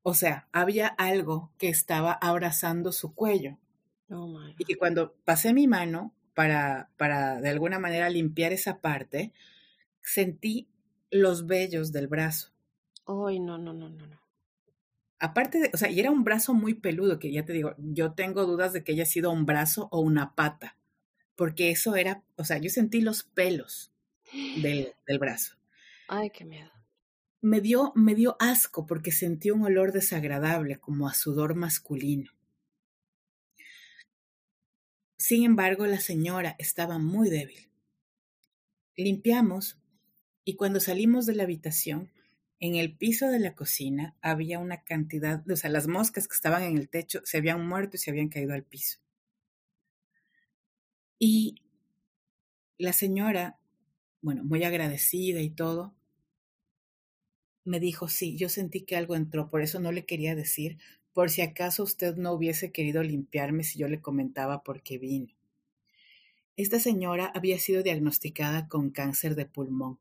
o sea, había algo que estaba abrazando su cuello. Oh y que cuando pasé mi mano para, para de alguna manera limpiar esa parte, sentí los vellos del brazo. Ay, no, no, no, no, no. Aparte de, o sea, y era un brazo muy peludo, que ya te digo, yo tengo dudas de que haya sido un brazo o una pata, porque eso era, o sea, yo sentí los pelos del, del brazo. Ay, qué miedo me dio, me dio asco porque sentí un olor desagradable como a sudor masculino. Sin embargo, la señora estaba muy débil. Limpiamos y cuando salimos de la habitación, en el piso de la cocina había una cantidad, o sea, las moscas que estaban en el techo se habían muerto y se habían caído al piso. Y la señora, bueno, muy agradecida y todo, me dijo, sí, yo sentí que algo entró, por eso no le quería decir, por si acaso usted no hubiese querido limpiarme si yo le comentaba por qué vine. Esta señora había sido diagnosticada con cáncer de pulmón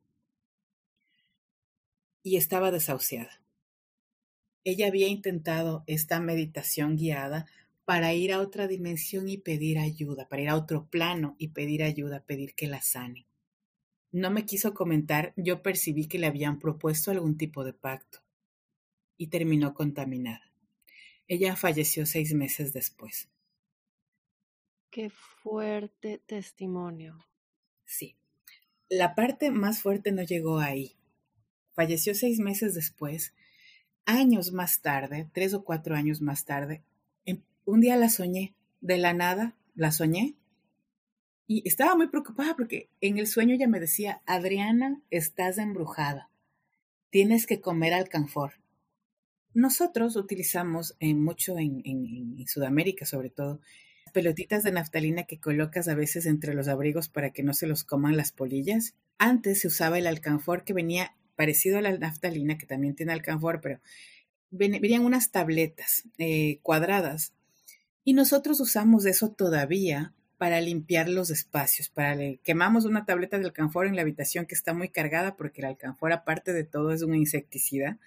y estaba desahuciada. Ella había intentado esta meditación guiada para ir a otra dimensión y pedir ayuda, para ir a otro plano y pedir ayuda, pedir que la sane. No me quiso comentar, yo percibí que le habían propuesto algún tipo de pacto y terminó contaminada. Ella falleció seis meses después. Qué fuerte testimonio. Sí. La parte más fuerte no llegó ahí. Falleció seis meses después. Años más tarde, tres o cuatro años más tarde, un día la soñé. De la nada, la soñé y estaba muy preocupada porque en el sueño ella me decía, Adriana, estás embrujada, tienes que comer alcanfor. nosotros utilizamos eh, mucho en, en, Sudamérica, sobre todo, pelotitas de naftalina que colocas a veces entre los abrigos para que no se los coman las polillas. Antes se usaba el alcanfor que venía parecido a la naftalina, que también tiene alcanfor, pero venían unas tabletas eh, cuadradas. Y nosotros usamos eso todavía para limpiar los espacios, para quemamos una tableta de alcanfor en la habitación que está muy cargada porque el alcanfor aparte de todo es un insecticida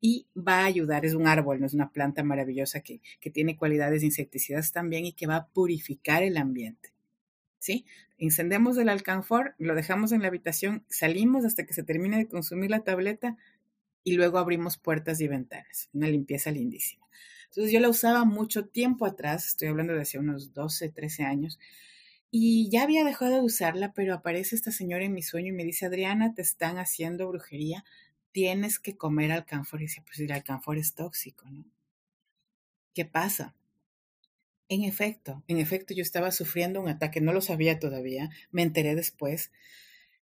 y va a ayudar, es un árbol, no es una planta maravillosa que, que tiene cualidades insecticidas también y que va a purificar el ambiente. ¿Sí? Encendemos el alcanfor, lo dejamos en la habitación, salimos hasta que se termine de consumir la tableta y luego abrimos puertas y ventanas. Una limpieza lindísima. Entonces yo la usaba mucho tiempo atrás, estoy hablando de hace unos 12, 13 años, y ya había dejado de usarla, pero aparece esta señora en mi sueño y me dice, Adriana, te están haciendo brujería, tienes que comer alcanfor. Y dice, pues el alcanfor es tóxico, ¿no? ¿Qué pasa? En efecto, en efecto, yo estaba sufriendo un ataque, no lo sabía todavía, me enteré después,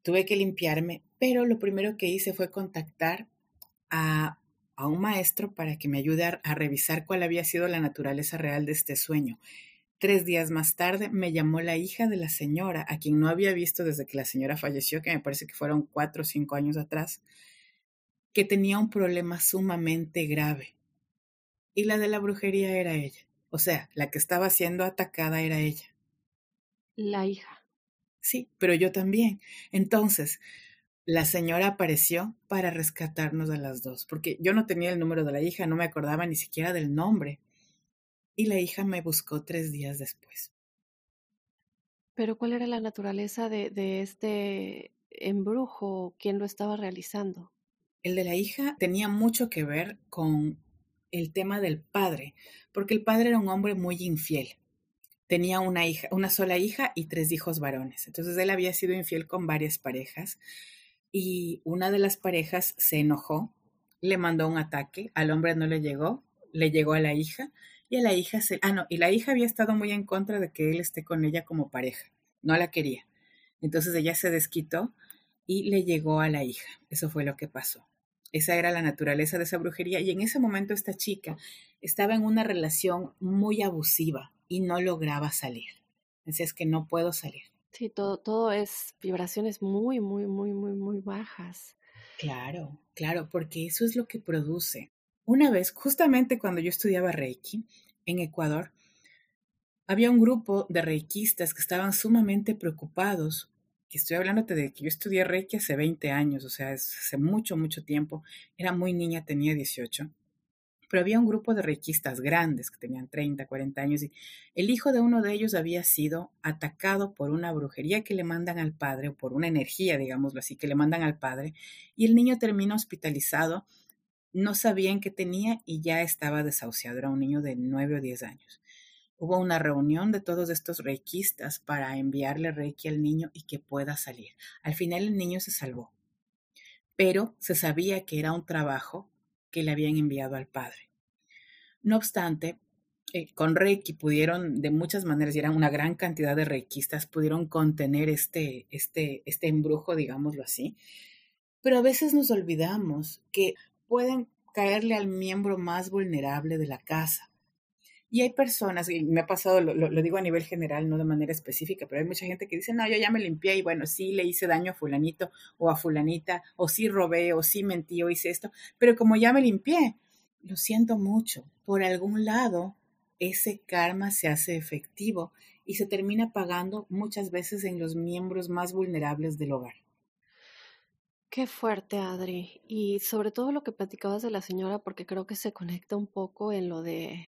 tuve que limpiarme, pero lo primero que hice fue contactar a, a un maestro para que me ayude a, a revisar cuál había sido la naturaleza real de este sueño. Tres días más tarde me llamó la hija de la señora, a quien no había visto desde que la señora falleció, que me parece que fueron cuatro o cinco años atrás, que tenía un problema sumamente grave. Y la de la brujería era ella. O sea, la que estaba siendo atacada era ella. La hija. Sí, pero yo también. Entonces, la señora apareció para rescatarnos a las dos, porque yo no tenía el número de la hija, no me acordaba ni siquiera del nombre. Y la hija me buscó tres días después. Pero ¿cuál era la naturaleza de, de este embrujo? ¿Quién lo estaba realizando? El de la hija tenía mucho que ver con el tema del padre, porque el padre era un hombre muy infiel. Tenía una hija, una sola hija y tres hijos varones. Entonces él había sido infiel con varias parejas y una de las parejas se enojó, le mandó un ataque, al hombre no le llegó, le llegó a la hija y a la hija se, ah no, y la hija había estado muy en contra de que él esté con ella como pareja, no la quería. Entonces ella se desquitó y le llegó a la hija. Eso fue lo que pasó. Esa era la naturaleza de esa brujería y en ese momento esta chica estaba en una relación muy abusiva y no lograba salir. Decía, es que no puedo salir. Sí, todo, todo es vibraciones muy, muy, muy, muy, muy bajas. Claro, claro, porque eso es lo que produce. Una vez, justamente cuando yo estudiaba Reiki en Ecuador, había un grupo de reikistas que estaban sumamente preocupados estoy hablándote de que yo estudié Reiki hace 20 años, o sea, hace mucho, mucho tiempo. Era muy niña, tenía 18. Pero había un grupo de reikistas grandes que tenían 30, 40 años y el hijo de uno de ellos había sido atacado por una brujería que le mandan al padre o por una energía, digámoslo así, que le mandan al padre y el niño termina hospitalizado, no sabían qué tenía y ya estaba desahuciado, era un niño de 9 o 10 años. Hubo una reunión de todos estos reikistas para enviarle reiki al niño y que pueda salir. Al final el niño se salvó, pero se sabía que era un trabajo que le habían enviado al padre. No obstante, eh, con Reiki pudieron, de muchas maneras, y eran una gran cantidad de reikistas, pudieron contener este, este, este embrujo, digámoslo así. Pero a veces nos olvidamos que pueden caerle al miembro más vulnerable de la casa. Y hay personas, y me ha pasado, lo, digo a nivel general, no de manera específica, pero hay mucha gente que dice, no, yo ya me limpié y bueno, sí le hice daño a fulanito o a fulanita, o sí robé, o sí mentí, o hice esto, pero como ya me limpié, lo siento mucho, por algún lado ese karma se hace efectivo y se termina pagando muchas veces en los miembros más vulnerables del hogar. Qué fuerte, Adri. Y sobre todo lo que platicabas de la señora, porque creo que se conecta un poco en lo de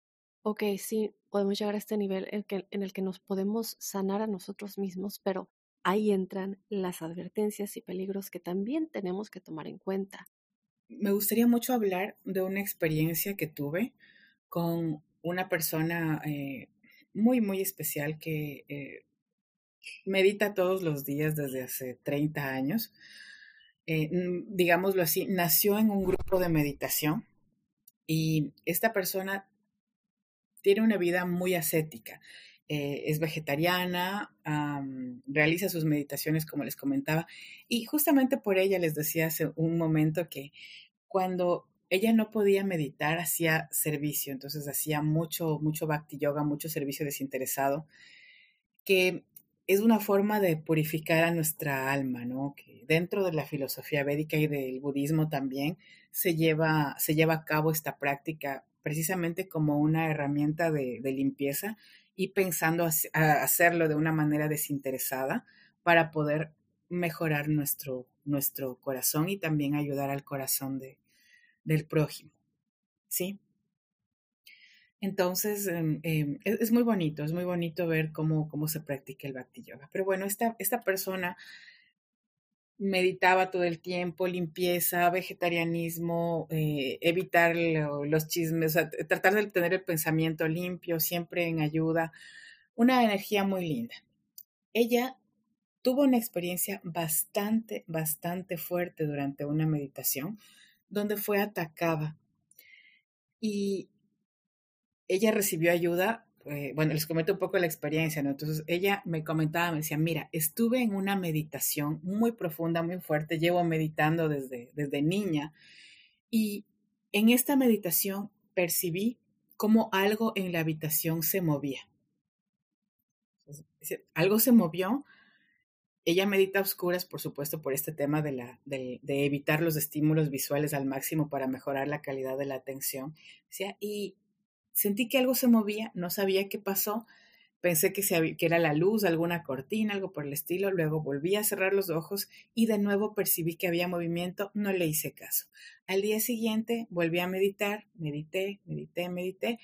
ok, sí, podemos llegar a este nivel en, que, en el que nos podemos sanar a nosotros mismos, pero ahí entran las advertencias y peligros que también tenemos que tomar en cuenta. Me gustaría mucho hablar de una experiencia que tuve con una persona eh, muy, muy especial que eh, medita todos los días desde hace 30 años. Eh, digámoslo así, nació en un grupo de meditación y esta persona tiene una vida muy ascética. Eh, es vegetariana, realiza sus meditaciones como les comentaba y justamente por ella les decía hace un momento que cuando ella no podía meditar, hacía servicio, entonces hacía mucho, mucho bhakti yoga, mucho servicio desinteresado, que es una forma de purificar a nuestra alma, ¿no? Que dentro de la filosofía védica y del budismo también se lleva, se lleva a cabo esta práctica precisamente como una herramienta de, limpieza y pensando hacerlo de una manera desinteresada para poder mejorar nuestro, nuestro corazón y también ayudar al corazón de, del prójimo. ¿Sí? Entonces, em, em, es, muy bonito, es muy bonito ver cómo, cómo se practica el Bhakti Yoga. Pero bueno, esta, esta persona meditaba todo el tiempo, limpieza, vegetarianismo, eh, evitar los chismes, tratar de tener el pensamiento limpio, siempre en ayuda, una energía muy linda. Ella tuvo una experiencia bastante, bastante fuerte durante una meditación donde fue atacada y ella recibió ayuda eh, bueno, les comento un poco la experiencia, ¿no? Entonces ella me comentaba, me decía, mira, estuve en una meditación muy profunda, muy fuerte, llevo meditando desde, desde niña y en esta meditación percibí como algo en la habitación se movía. algo se movió. Ella medita a oscuras, por supuesto, por este tema de, la, de, evitar los estímulos visuales al máximo para mejorar la calidad de la atención. Decía, y Sentí que algo se movía, no sabía qué pasó, pensé que, era la luz, alguna cortina, algo por el estilo, luego volví a cerrar los ojos y de nuevo percibí que había movimiento, no le hice caso. Al día siguiente volví a meditar, medité, medité, medité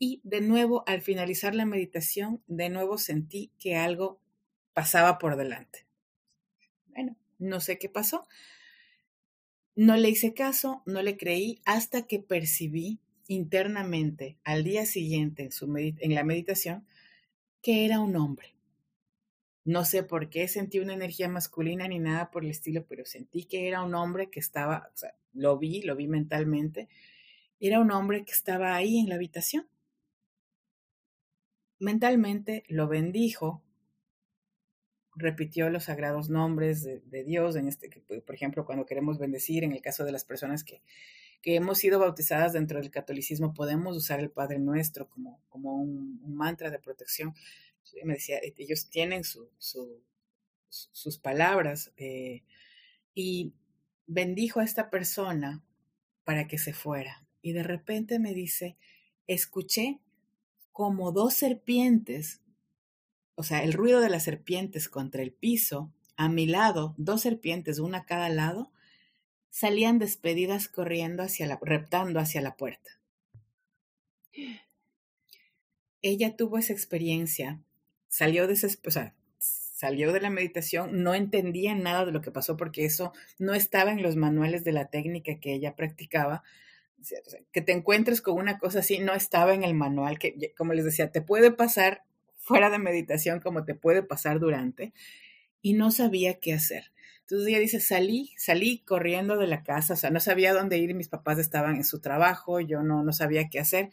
y de nuevo al finalizar la meditación, de nuevo sentí que algo pasaba por delante. Bueno, no sé qué pasó. No le hice caso, no le creí hasta que percibí internamente al día siguiente en, su en la meditación que era un hombre. No sé por qué sentí una energía masculina ni nada por el estilo, pero sentí que era un hombre que estaba, o sea, lo vi, lo vi mentalmente, era un hombre que estaba ahí en la habitación. Mentalmente lo bendijo, repitió los sagrados nombres de, de Dios, en este, por ejemplo, cuando queremos bendecir, en el caso de las personas que que hemos sido bautizadas dentro del catolicismo, podemos usar el Padre Nuestro como, como un, mantra de protección. Me decía, e, ellos tienen su, sus palabras eh, y bendijo a esta persona para que se fuera. Y de repente me dice, escuché como dos serpientes, o sea, el ruido de las serpientes contra el piso, a mi lado, dos serpientes, una a cada lado, salían despedidas corriendo hacia la, reptando hacia la puerta. Ella tuvo esa experiencia, salió de salió de la meditación, no entendía nada de lo que pasó porque eso no estaba en los manuales de la técnica que ella practicaba. Que te encuentres con una cosa así no estaba en el manual, que como les decía, te puede pasar fuera de meditación como te puede pasar durante, y no sabía qué hacer. Entonces ella dice, salí, salí corriendo de la casa, o sea, no sabía dónde ir, mis papás estaban en su trabajo, yo no, no sabía qué hacer.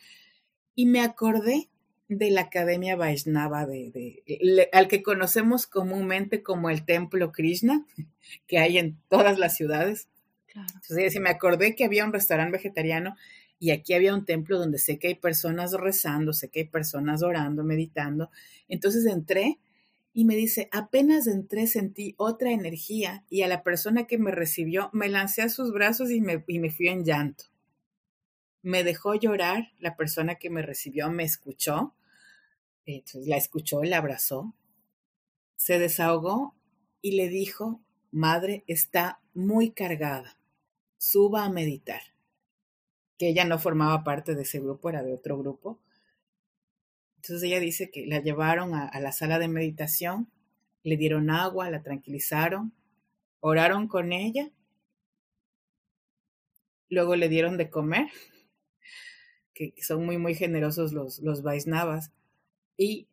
Y me acordé de la Academia Vaishnava, de, al que conocemos comúnmente como el Templo Krishna, que hay en todas las ciudades. Entonces ella dice, me acordé que había un restaurante vegetariano y aquí había un templo donde sé que hay personas rezando, sé que hay personas orando, meditando. Entonces entré y me dice, apenas entré sentí otra energía y a la persona que me recibió me lancé a sus brazos y me, y me fui en llanto. Me dejó llorar, la persona que me recibió me escuchó, la escuchó, la abrazó, se desahogó y le dijo, madre, está muy cargada, suba a meditar. Que ella no formaba parte de ese grupo, era de otro grupo entonces ella dice que la llevaron a, la sala de meditación, le dieron agua, la tranquilizaron, oraron con ella, luego le dieron de comer, que son muy, muy generosos los, los Vaisnavas, y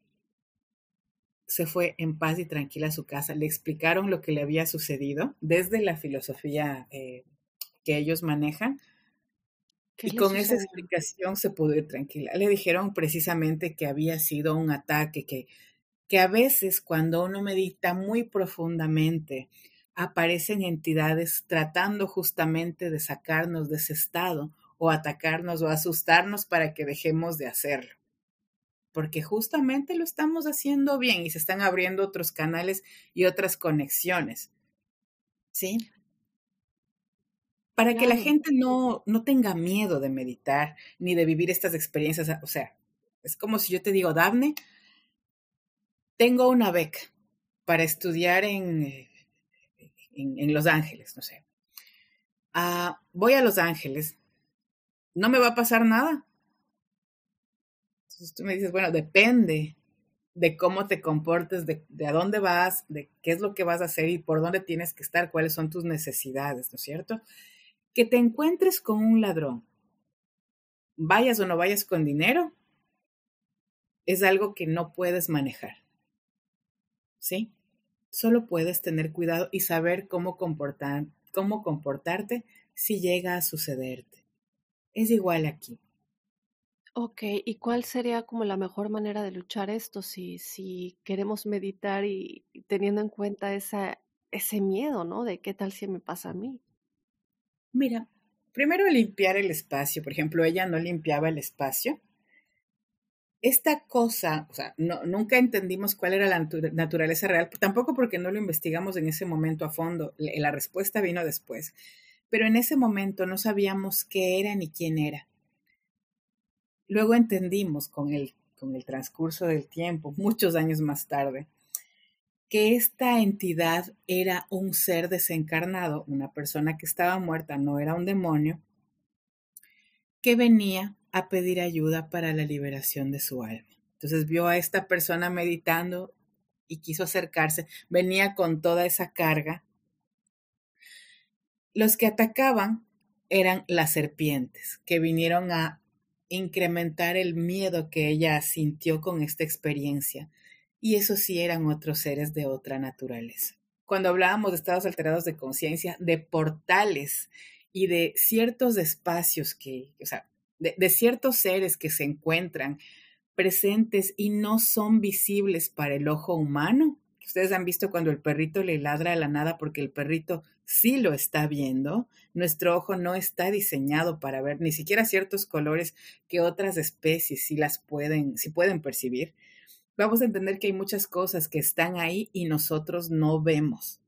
se fue en paz y tranquila a su casa. Le explicaron lo que le había sucedido desde la filosofía eh, que ellos manejan y con esa explicación se pudo ir tranquila. Le dijeron precisamente que había sido un ataque, que, que a veces cuando uno medita muy profundamente, aparecen entidades tratando justamente de sacarnos de ese estado o atacarnos o asustarnos para que dejemos de hacerlo. Porque justamente lo estamos haciendo bien y se están abriendo otros canales y otras conexiones. ¿Sí? Para que la gente no, no tenga miedo de meditar ni de vivir estas experiencias. O sea, es como si yo te digo, Daphne, tengo una beca para estudiar en, en, Los Ángeles, no sé. Ah, voy a Los Ángeles, no me va a pasar nada. Entonces tú me dices, bueno, depende de cómo te comportes, de, de, a dónde vas, de qué es lo que vas a hacer y por dónde tienes que estar, cuáles son tus necesidades, ¿no es cierto? Que te encuentres con un ladrón, vayas o no vayas con dinero, es algo que no puedes manejar. ¿Sí? Solo puedes tener cuidado y saber cómo, comportar, cómo comportarte si llega a sucederte. Es igual aquí. Ok, ¿y cuál sería como la mejor manera de luchar esto si, si queremos meditar y teniendo en cuenta esa, ese miedo, ¿no? De qué tal si me pasa a mí. Mira, primero limpiar el espacio. Por ejemplo, ella no limpiaba el espacio esta cosa, o sea, nunca entendimos cuál era la naturaleza real, tampoco porque no lo investigamos en ese momento a fondo, la respuesta vino después, pero en ese momento no sabíamos qué era ni quién era. Luego entendimos con el, con el transcurso del tiempo, muchos años más tarde, que esta entidad era un ser desencarnado, una persona que estaba muerta, no era un demonio, que venía a pedir ayuda para la liberación de su alma. Entonces vio a esta persona meditando y quiso acercarse, venía con toda esa carga. Los que atacaban eran las serpientes, que vinieron a incrementar el miedo que ella sintió con esta experiencia. Y eso sí eran otros seres de otra naturaleza. Cuando hablábamos de estados alterados de conciencia, de portales y de ciertos espacios que, o sea, de, ciertos seres que se encuentran presentes y no son visibles para el ojo humano. Ustedes han visto cuando el perrito le ladra a la nada porque el perrito sí lo está viendo. Nuestro ojo no está diseñado para ver ni siquiera ciertos colores que otras especies sí las pueden, sí pueden percibir. Vamos a entender que hay muchas cosas que están ahí y nosotros no vemos.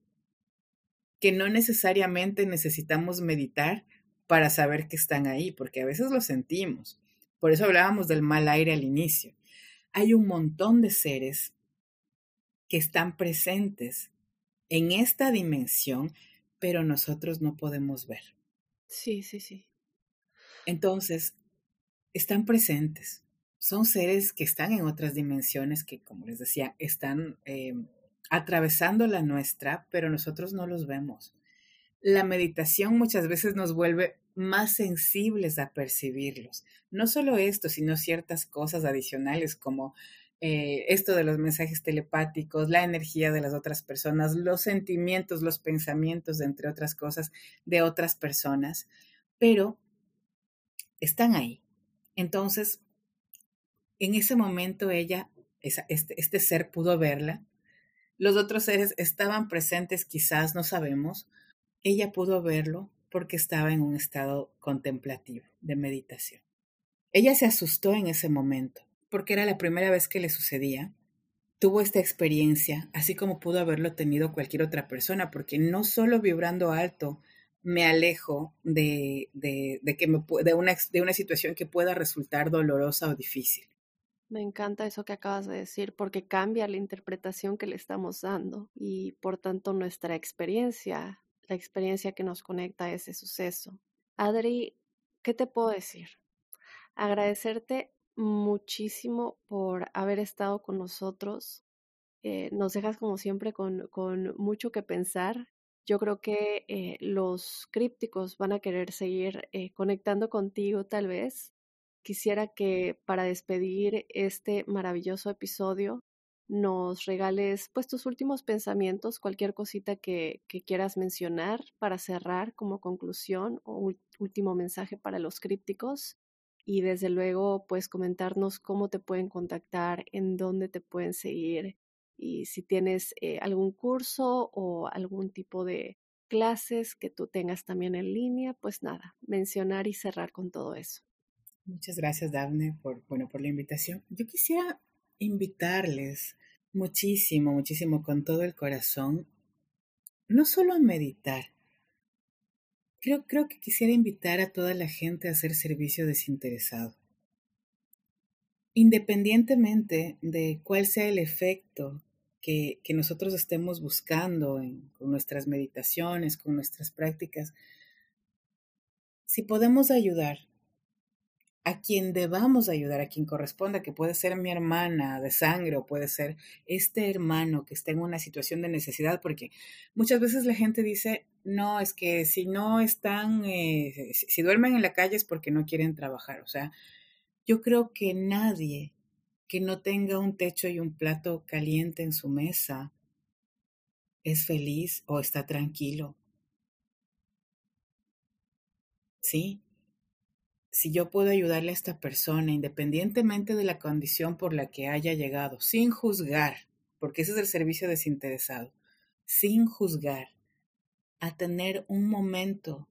Que no necesariamente necesitamos meditar para saber que están ahí, porque a veces lo sentimos. Por eso hablábamos del mal aire al inicio. Hay un montón de seres que están presentes en esta dimensión, pero nosotros no podemos ver. Sí, sí, sí. Entonces, están presentes. Son seres que están en otras dimensiones que, como les decía, están eh, atravesando la nuestra, pero nosotros no los vemos la meditación muchas veces nos vuelve más sensibles a percibirlos. No solo esto, sino ciertas cosas adicionales como eh, esto de los mensajes telepáticos, la energía de las otras personas, los sentimientos, los pensamientos, entre otras cosas, de otras personas, pero están ahí. Entonces, en ese momento ella, este, este ser pudo verla. Los otros seres estaban presentes, quizás, no sabemos, ella pudo verlo porque estaba en un estado contemplativo, de meditación. Ella se asustó en ese momento, porque era la primera vez que le sucedía. Tuvo esta experiencia, así como pudo haberlo tenido cualquier otra persona, porque no solo vibrando alto me alejo de, de, que me, de, una, de una situación que pueda resultar dolorosa o difícil. Me encanta eso que acabas de decir porque cambia la interpretación que le estamos dando y por tanto nuestra experiencia la experiencia que nos conecta a ese suceso. Adri, ¿qué te puedo decir? Agradecerte muchísimo por haber estado con nosotros. Eh, nos dejas como siempre con, mucho que pensar. Yo creo que eh, los crípticos van a querer seguir eh, conectando contigo tal vez. Quisiera que para despedir este maravilloso episodio nos regales pues tus últimos pensamientos, cualquier cosita que, quieras mencionar para cerrar como conclusión o último mensaje para los crípticos y desde luego pues comentarnos cómo te pueden contactar, en dónde te pueden seguir Y si tienes eh, algún curso o algún tipo de clases que tú tengas también en línea, pues nada, mencionar y cerrar con todo eso. Muchas gracias, Daphne, por, bueno, por la invitación. Yo quisiera invitarles muchísimo, muchísimo con todo el corazón, no solo a meditar. Creo, creo que quisiera invitar a toda la gente a hacer servicio desinteresado. Independientemente de cuál sea el efecto que, nosotros estemos buscando con nuestras meditaciones, con nuestras prácticas, si podemos ayudar a quien debamos ayudar, a quien corresponda, que puede ser mi hermana de sangre o puede ser este hermano que está en una situación de necesidad, porque muchas veces la gente dice, no, es que si no están, eh, si duermen en la calle es porque no quieren trabajar. O sea, yo creo que nadie que no tenga un techo y un plato caliente en su mesa es feliz o está tranquilo. Sí, si yo puedo ayudarle a esta persona, independientemente de la condición por la que haya llegado, sin juzgar, porque ese es el servicio desinteresado, sin juzgar, a tener un momento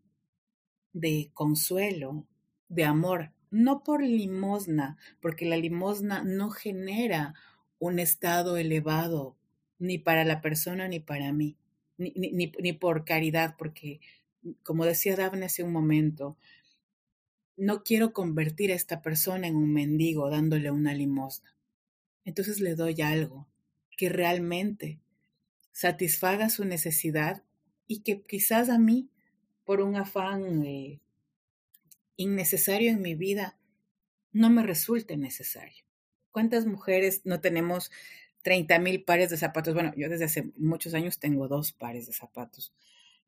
de consuelo, de amor, no por limosna, porque la limosna no genera un estado elevado, ni para la persona ni para mí, ni, ni, ni por caridad, porque, como decía Daphne hace un momento, no quiero convertir a esta persona en un mendigo dándole una limosna. Entonces le doy algo que realmente satisfaga su necesidad y que quizás a mí, por un afán eh, innecesario en mi vida, no me resulte necesario. ¿Cuántas mujeres no tenemos 30 mil pares de zapatos? Bueno, yo desde hace muchos años tengo dos pares de zapatos.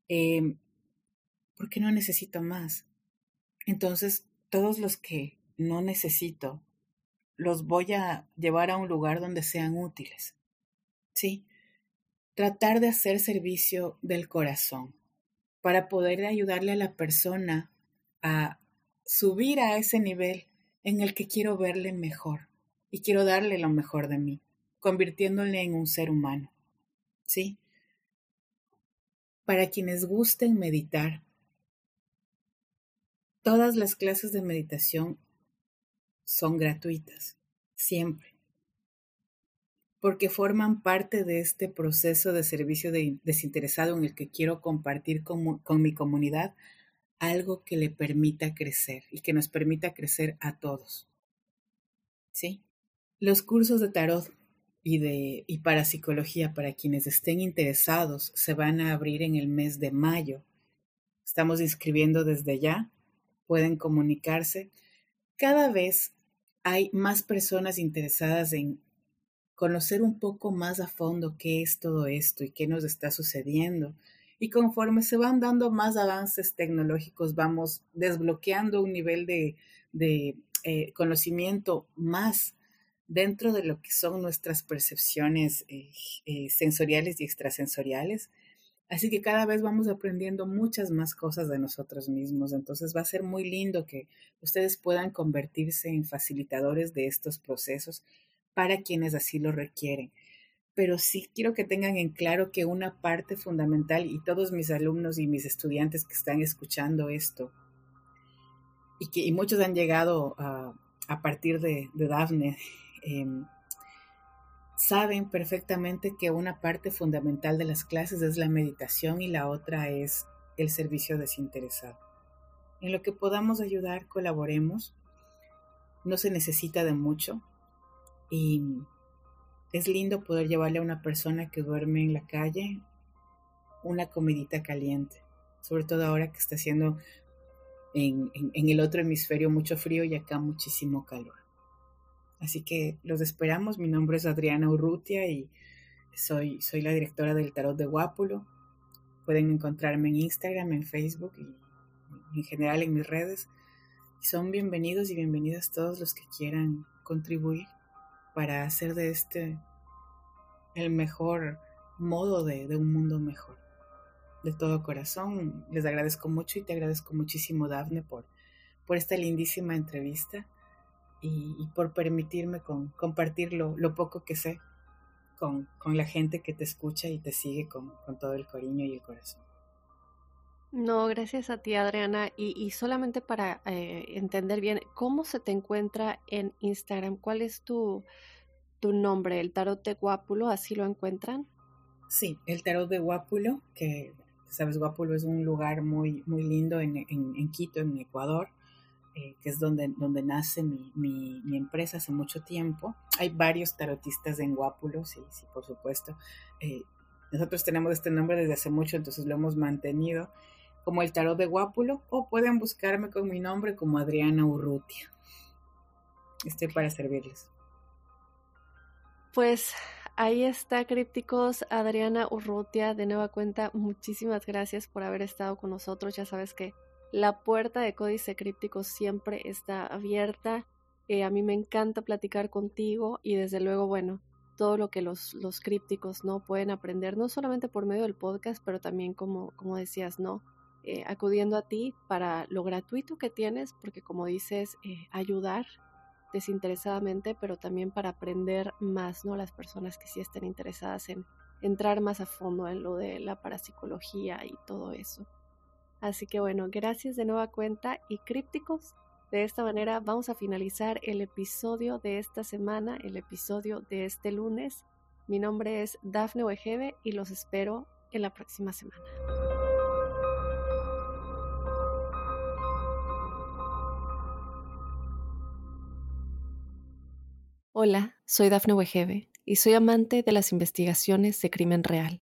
Eh, ¿Por qué no necesito más? Entonces, todos los que no necesito, los voy a llevar a un lugar donde sean útiles. ¿Sí? Tratar de hacer servicio del corazón para poder ayudarle a la persona a subir a ese nivel en el que quiero verle mejor y quiero darle lo mejor de mí, convirtiéndole en un ser humano. ¿Sí? Para quienes gusten meditar, Todas las clases de meditación son gratuitas, siempre, porque forman parte de este proceso de servicio desinteresado en el que quiero compartir con, con mi comunidad algo que le permita crecer y que nos permita crecer a todos. ¿Sí? Los cursos de tarot y de y parapsicología para quienes estén interesados se van a abrir en el mes de mayo. Estamos inscribiendo desde ya pueden comunicarse. Cada vez hay más personas interesadas en conocer un poco más a fondo qué es todo esto y qué nos está sucediendo. Y conforme se van dando más avances tecnológicos, vamos desbloqueando un nivel de, eh, conocimiento más dentro de lo que son nuestras percepciones eh, eh, sensoriales y extrasensoriales. Así que cada vez vamos aprendiendo muchas más cosas de nosotros mismos. Entonces va a ser muy lindo que ustedes puedan convertirse en facilitadores de estos procesos para quienes así lo requieren. Pero sí quiero que tengan en claro que una parte fundamental, y todos mis alumnos y mis estudiantes que están escuchando esto, y que muchos han llegado a, partir de, de Dafne, em, saben perfectamente que una parte fundamental de las clases es la meditación y la otra es el servicio desinteresado. En lo que podamos ayudar, colaboremos. No se necesita de mucho y es lindo poder llevarle a una persona que duerme en la calle una comidita caliente, sobre todo ahora que está haciendo en, en el otro hemisferio mucho frío y acá muchísimo calor. Así que los esperamos. Mi nombre es Adriana Urrutia y soy, soy la directora del Tarot de Guápulo. Pueden encontrarme en Instagram, en Facebook y en general en mis redes. Son bienvenidos y bienvenidas todos los que quieran contribuir para hacer de este el mejor modo de, un mundo mejor. De todo corazón, les agradezco mucho y te agradezco muchísimo, Dafne, por, por esta lindísima entrevista y, por permitirme con, compartir lo, poco que sé con, la gente que te escucha y te sigue con, todo el cariño y el corazón. No, gracias a ti, Adriana. Y, solamente para eh, entender bien, ¿cómo se te encuentra en Instagram? ¿Cuál es tu, tu nombre? ¿El tarot de Guápulo? ¿Así lo encuentran? Sí, el tarot de Guápulo, que sabes, Guápulo es un lugar muy, muy lindo en, en, Quito, en Ecuador, eh, que es donde, donde nace mi, mi, empresa hace mucho tiempo. Hay varios tarotistas en Guápulo, sí, sí, por supuesto. Eh, nosotros tenemos este nombre desde hace mucho, entonces lo hemos mantenido como el tarot de Guápulo, o pueden buscarme con mi nombre como Adriana Urrutia. Estoy para servirles. Pues Ahí está, crípticos. Adriana Urrutia, de nueva cuenta, muchísimas gracias por haber estado con nosotros. Ya sabes que la puerta de Códice Críptico siempre está abierta. Eh, a mí me encanta platicar contigo y desde luego, bueno, todo lo que los, los crípticos no pueden aprender, no solamente por medio del podcast, pero también como, como decías, ¿no? Eh, acudiendo a ti para lo gratuito que tienes, porque como dices, eh, ayudar desinteresadamente, pero también para aprender más, ¿no? Las personas que sí estén interesadas en entrar más a fondo en lo de la parapsicología y todo eso. Así que bueno, gracias de nueva cuenta y crípticos. De esta manera vamos a finalizar el episodio de esta semana, el episodio de este lunes. Mi nombre es Dafne Wegebe y los espero en la próxima semana. Hola, soy Dafne Wegebe y soy amante de las investigaciones de crimen real.